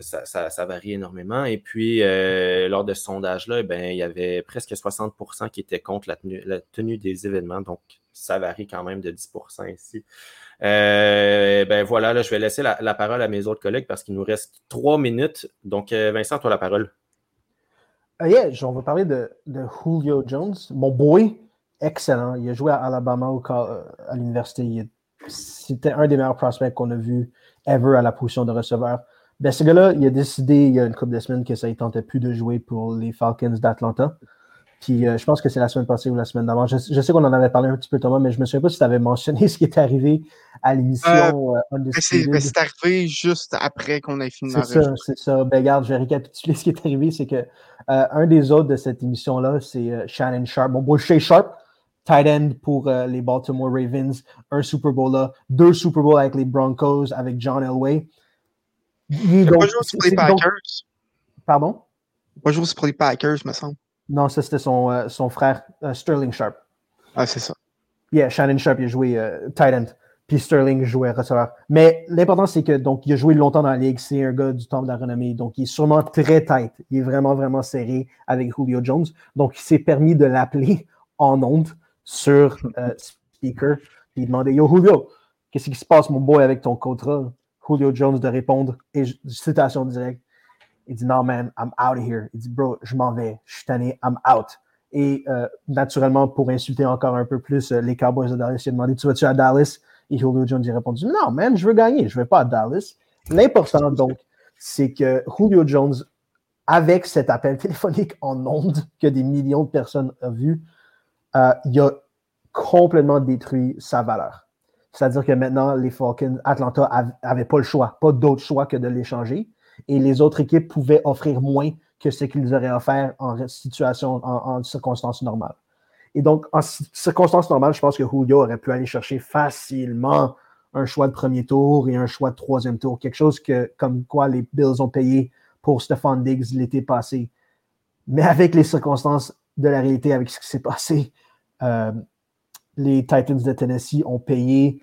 ça, varie énormément. Et puis, lors de ce sondage-là, ben, il y avait presque 60% qui étaient contre la tenue, la tenue des événements. Donc, ça varie quand même de 10% ici. Euh, ben voilà, là, je vais laisser la, parole à mes autres collègues parce qu'il nous reste trois minutes. Donc, euh, Vincent, toi la parole. Uh, yeah, on va parler de, Julio Jones, mon boy, excellent. Il a joué à Alabama à l'université. C'était un des meilleurs prospects qu'on a vu ever à la position de receveur. Ben, ce gars-là, il a décidé il y a une couple de semaines que ça ne tentait plus de jouer pour les Falcons d'Atlanta. Puis euh, je pense que c'est la semaine passée ou la semaine d'avant. Je, sais qu'on en avait parlé un petit peu, Thomas, mais je ne me souviens pas si tu avais mentionné ce qui est arrivé à l'émission. Euh, euh c'est arrivé juste après qu'on ait fini C'est ça, c'est ça. Ben, regarde, je vais récapituler ce qui est arrivé. C'est que euh, un des autres de cette émission-là, c'est Shannon Sharp, mon beau Shay Sharp, tight end pour les Baltimore Ravens, un Super Bowl là, deux Super Bowls avec les Broncos, avec John Elway. Il pas joué pour les Packers. Pardon? Pas joué pour les Packers, me semble. Non, ça c'était son, euh, son frère euh, Sterling Sharp. Ah, c'est ça. Yeah, Shannon Sharp, il a joué euh, tight end. Puis Sterling jouait receveur. Mais l'important, c'est que donc il a joué longtemps dans la ligue. C'est un gars du temps de la renommée. Donc, il est sûrement très tight. Il est vraiment, vraiment serré avec Julio Jones. Donc, il s'est permis de l'appeler en ondes sur speaker. Puis il demandait Yo, Julio, qu'est-ce qui se passe, mon boy, avec ton contrat? Julio Jones de répondre, et citation directe il dit non, man, I'm out of here. Il dit, bro, je m'en vais. Je suis tanné, I'm out. Et euh, naturellement, pour insulter encore un peu plus euh, les Cowboys de Dallas, il a demandé Tu vas-tu à Dallas? Et Julio Jones a répondu Non, man, je veux gagner, je ne vais pas à Dallas. L'important, donc, c'est que Julio Jones, avec cet appel téléphonique en ondes que des millions de personnes ont vu, euh, il a complètement détruit sa valeur. C'est-à-dire que maintenant, les Falcons, Atlanta n'avaient pas le choix, pas d'autre choix que de l'échanger et les autres équipes pouvaient offrir moins que ce qu'ils auraient offert en situation, en, circonstances normales. Et donc, en circonstances normales, je pense que Julio aurait pu aller chercher facilement un choix de premier tour et un choix de troisième tour, quelque chose que, comme quoi les Bills ont payé pour Stephon Diggs l'été passé. Mais avec les circonstances de la réalité, avec ce qui s'est passé, euh, les Titans de Tennessee ont payé,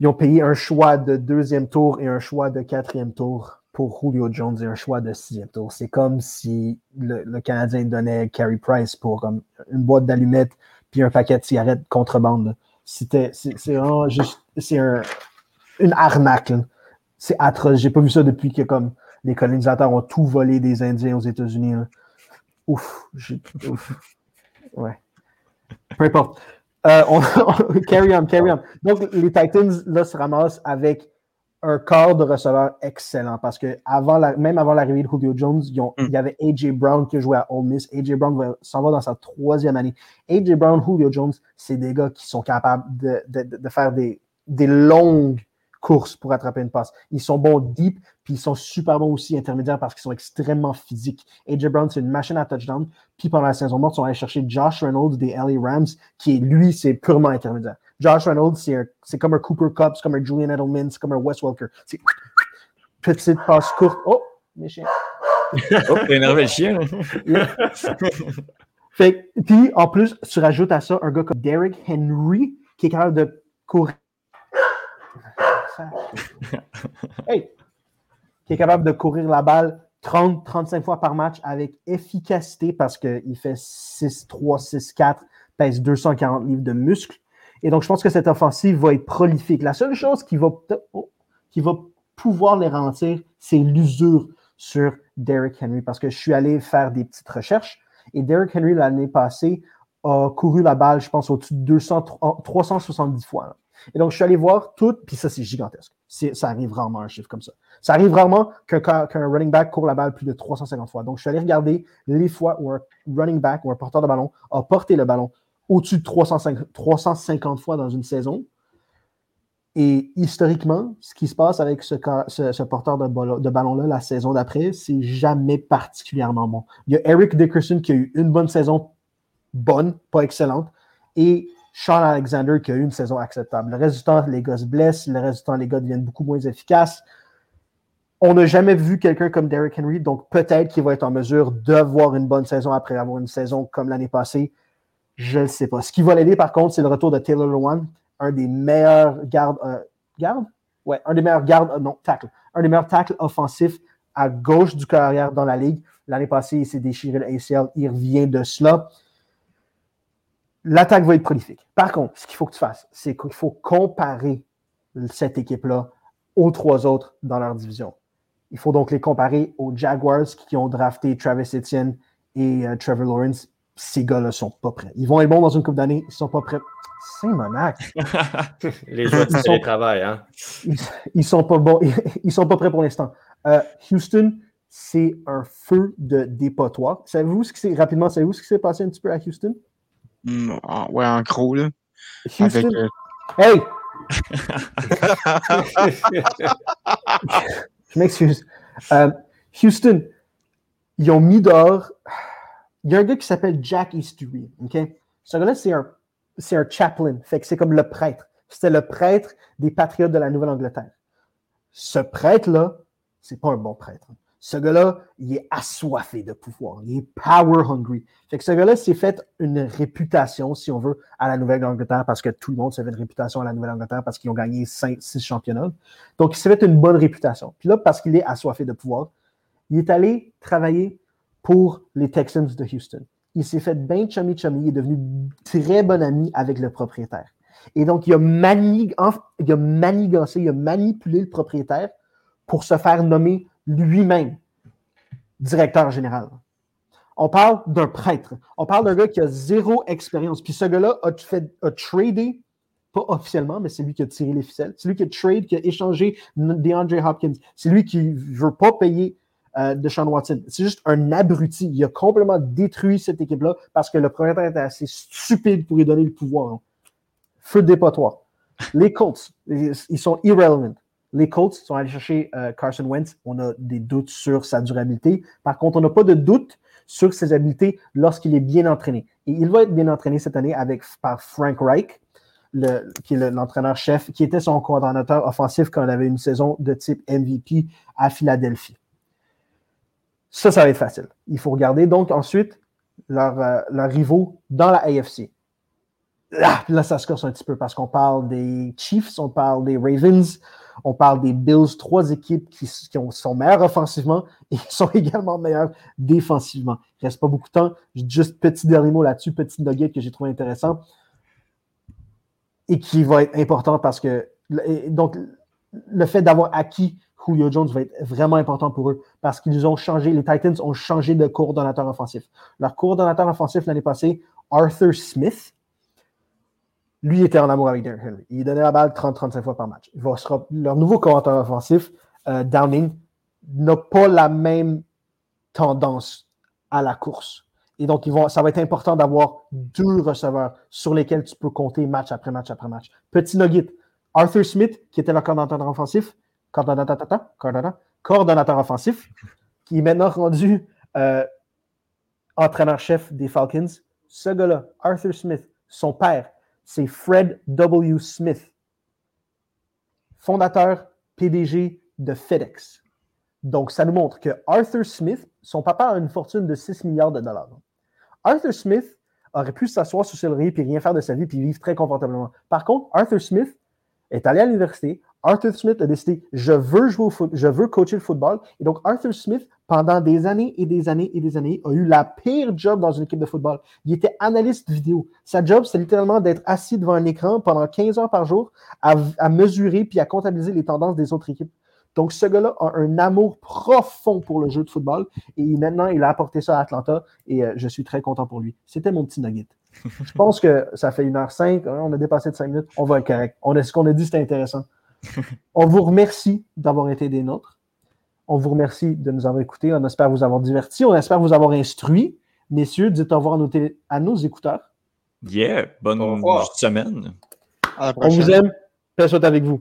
ils ont payé un choix de deuxième tour et un choix de quatrième tour pour Julio Jones et un choix de sixième tour. C'est comme si le, Canadien donnait Carey Price pour une boîte d'allumettes puis un paquet de cigarettes contrebande. C'était, c'est, vraiment juste, c'est une arnaque. C'est atroce. J'ai pas vu ça depuis que comme les colonisateurs ont tout volé des Indiens aux États-Unis. Ouf, ouf. Ouais. Peu importe. Euh, carry on, carry on. Donc, les Titans, là, se ramassent avec un corps de receveur excellent parce que avant la, même avant l'arrivée de Julio Jones, mm. il y avait AJ Brown qui jouait à Ole Miss. AJ Brown s'en va dans sa troisième année. AJ Brown, Julio Jones, c'est des gars qui sont capables de, de, faire des, des, longues courses pour attraper une passe. Ils sont bons deep, puis ils sont super bons aussi intermédiaires parce qu'ils sont extrêmement physiques. AJ Brown, c'est une machine à touchdown. Puis pendant la saison morte, ils sont allés chercher Josh Reynolds des LA Rams, qui lui, c'est purement intermédiaire. Josh Reynolds, c'est comme un Cooper Cup, c'est comme un Julian Edelman, c'est comme un Wes Welker. C'est petite passe courte. Oh, mes chiens. oh, t'as énervé le chien. fait, puis, en plus, tu rajoutes à ça un gars comme Derrick Henry qui est capable de courir. Qui est capable de courir la balle 30-35 fois par match avec efficacité parce qu'il fait 6-3, 6-4, pèse 240 livres de muscles. Et donc, je pense que cette offensive va être prolifique. La seule chose qui va, oh, qui va pouvoir les ralentir, c'est l'usure sur Derrick Henry parce que je suis allé faire des petites recherches et Derrick Henry l'année passée a couru la balle, je pense, au-dessus de 200, 370 fois. Et donc, je suis allé voir tout, puis ça, c'est gigantesque. Ça arrive rarement un chiffre comme ça. Ça arrive rarement qu'un running back court la balle plus de 350 fois. Donc, je suis allé regarder les fois où un running back ou un porteur de ballon a porté le ballon au-dessus de 350, 350 fois dans une saison. Et historiquement, ce qui se passe avec ce, ce, porteur de, ballon-là la saison d'après, c'est jamais particulièrement bon. Il y a Eric Dickerson qui a eu une bonne saison, bonne, pas excellente, et Sean Alexander qui a eu une saison acceptable. Le reste les gars se blessent, le reste les gars deviennent beaucoup moins efficaces. On n'a jamais vu quelqu'un comme Derrick Henry, donc peut-être qu'il va être en mesure d'avoir une bonne saison après avoir une saison comme l'année passée. Je ne sais pas. Ce qui va l'aider, par contre, c'est le retour de Taylor Lewan, un des meilleurs gardes. Euh, garde? Ouais, un des meilleurs gardes, euh, non, tackle. Un des meilleurs tackles offensifs à gauche du carrière dans la ligue. L'année passée, il s'est déchiré le ACL. Il revient de cela. L'attaque va être prolifique. Par contre, ce qu'il faut que tu fasses, c'est qu'il faut comparer cette équipe-là aux trois autres dans leur division. Il faut donc les comparer aux Jaguars qui ont drafté Travis Etienne et euh, Trevor Lawrence ces gars-là sont pas prêts. Ils vont être bons dans une coupe d'années, ils sont pas prêts. C'est monac. Les joueurs du télétravail, hein? Ils, ils, sont pas bons, ils sont pas prêts pour l'instant. Euh, Houston, c'est un feu de dépotoir. Savez-vous ce qui s'est rapidement, savez-vous ce qui s'est passé un petit peu à Houston? Mm, ah, ouais, en gros, là. Houston. Euh, hey! Je m'excuse. Euh, Houston, ils ont mis dehors il y a un gars qui s'appelle Jack Eastery. OK? Ce gars-là, c'est un, c'est un chaplain. Fait que c'est comme le prêtre. C'était le prêtre des patriotes de la Nouvelle-Angleterre. Ce prêtre-là, c'est pas un bon prêtre. Ce gars-là, il est assoiffé de pouvoir. Il est power hungry. Fait que ce gars-là s'est fait une réputation, si on veut, à la Nouvelle-Angleterre parce que tout le monde s'est fait une réputation à la Nouvelle-Angleterre parce qu'ils ont gagné 5, 6 championnats. Donc, il s'est fait une bonne réputation. Puis là, parce qu'il est assoiffé de pouvoir, il est allé travailler pour les Texans de Houston. Il s'est fait bien chummy chummy, il est devenu très bon ami avec le propriétaire. Et donc, il a, il a manigancé, il a manipulé le propriétaire pour se faire nommer lui-même directeur général. On parle d'un prêtre. On parle d'un gars qui a zéro expérience. Puis ce gars-là a, fait, tradé, pas officiellement, mais c'est lui qui a tiré les ficelles. C'est lui qui a trade, qui a échangé DeAndre Hopkins. C'est lui qui ne veut pas payer euh, de Sean Watson. C'est juste un abruti. Il a complètement détruit cette équipe-là parce que le propriétaire était assez stupide pour lui donner le pouvoir. Feu de dépotoir. Les Colts, ils sont irrelevant. Les Colts sont allés chercher euh, Carson Wentz. On a des doutes sur sa durabilité. Par contre, on n'a pas de doute sur ses habiletés lorsqu'il est bien entraîné. Et il va être bien entraîné cette année avec, par Frank Reich, qui est l'entraîneur-chef, qui était son coordonnateur offensif quand il avait une saison de type MVP à Philadelphie. Ça, ça va être facile. Il faut regarder donc ensuite leurs euh, rivaux dans la AFC. Là, là, ça se casse un petit peu parce qu'on parle des Chiefs, on parle des Ravens, on parle des Bills, trois équipes qui, sont meilleures offensivement et qui sont également meilleures défensivement. Il ne reste pas beaucoup de temps. Juste petit dernier mot là-dessus, petit nugget que j'ai trouvé intéressant et qui va être important parce que le fait d'avoir acquis Julio Jones va être vraiment important pour eux parce qu'ils ont changé, les Titans ont changé de coordonnateur offensif. Leur coordonnateur offensif l'année passée, Arthur Smith, lui était en amour avec Derrick Henry. Il donnait la balle 30-35 fois par match. leur nouveau coordonnateur offensif, euh, Downing, n'a pas la même tendance à la course. Et donc, ils vont, ça va être important d'avoir deux receveurs sur lesquels tu peux compter match après match après match. Petit nugget, Arthur Smith, qui était leur coordonnateur offensif, coordonnateur, offensif, qui est maintenant rendu euh, entraîneur-chef des Falcons. Ce gars-là, Arthur Smith, son père, c'est Fred W. Smith, fondateur, PDG de FedEx. Donc, ça nous montre que Arthur Smith, son papa a une fortune de 6 milliards de dollars. Arthur Smith aurait pu s'asseoir sur ce laurier et rien faire de sa vie puis vivre très confortablement. Par contre, Arthur Smith est allé à l'université, Arthur Smith a décidé je veux jouer au foot, je veux coacher le football. Et donc, Arthur Smith, pendant des années et des années et des années, a eu la pire job dans une équipe de football. Il était analyste vidéo. Sa job, c'est littéralement d'être assis devant un écran pendant 15 heures par jour à, à mesurer puis à comptabiliser les tendances des autres équipes. Donc, ce gars-là a un amour profond pour le jeu de football et maintenant, il a apporté ça à Atlanta et euh, je suis très content pour lui. C'était mon petit nugget. je pense que ça fait 1h05, on a dépassé de 5 minutes, on va être correct. On a, ce qu'on a dit, c'était intéressant. On vous remercie d'avoir été des nôtres. On vous remercie de nous avoir écoutés. On espère vous avoir divertis. On espère vous avoir instruit. Messieurs, dites au revoir à nos, télé- à nos écouteurs. Yeah, bonne semaine. À la On vous aime. Paix soit avec vous.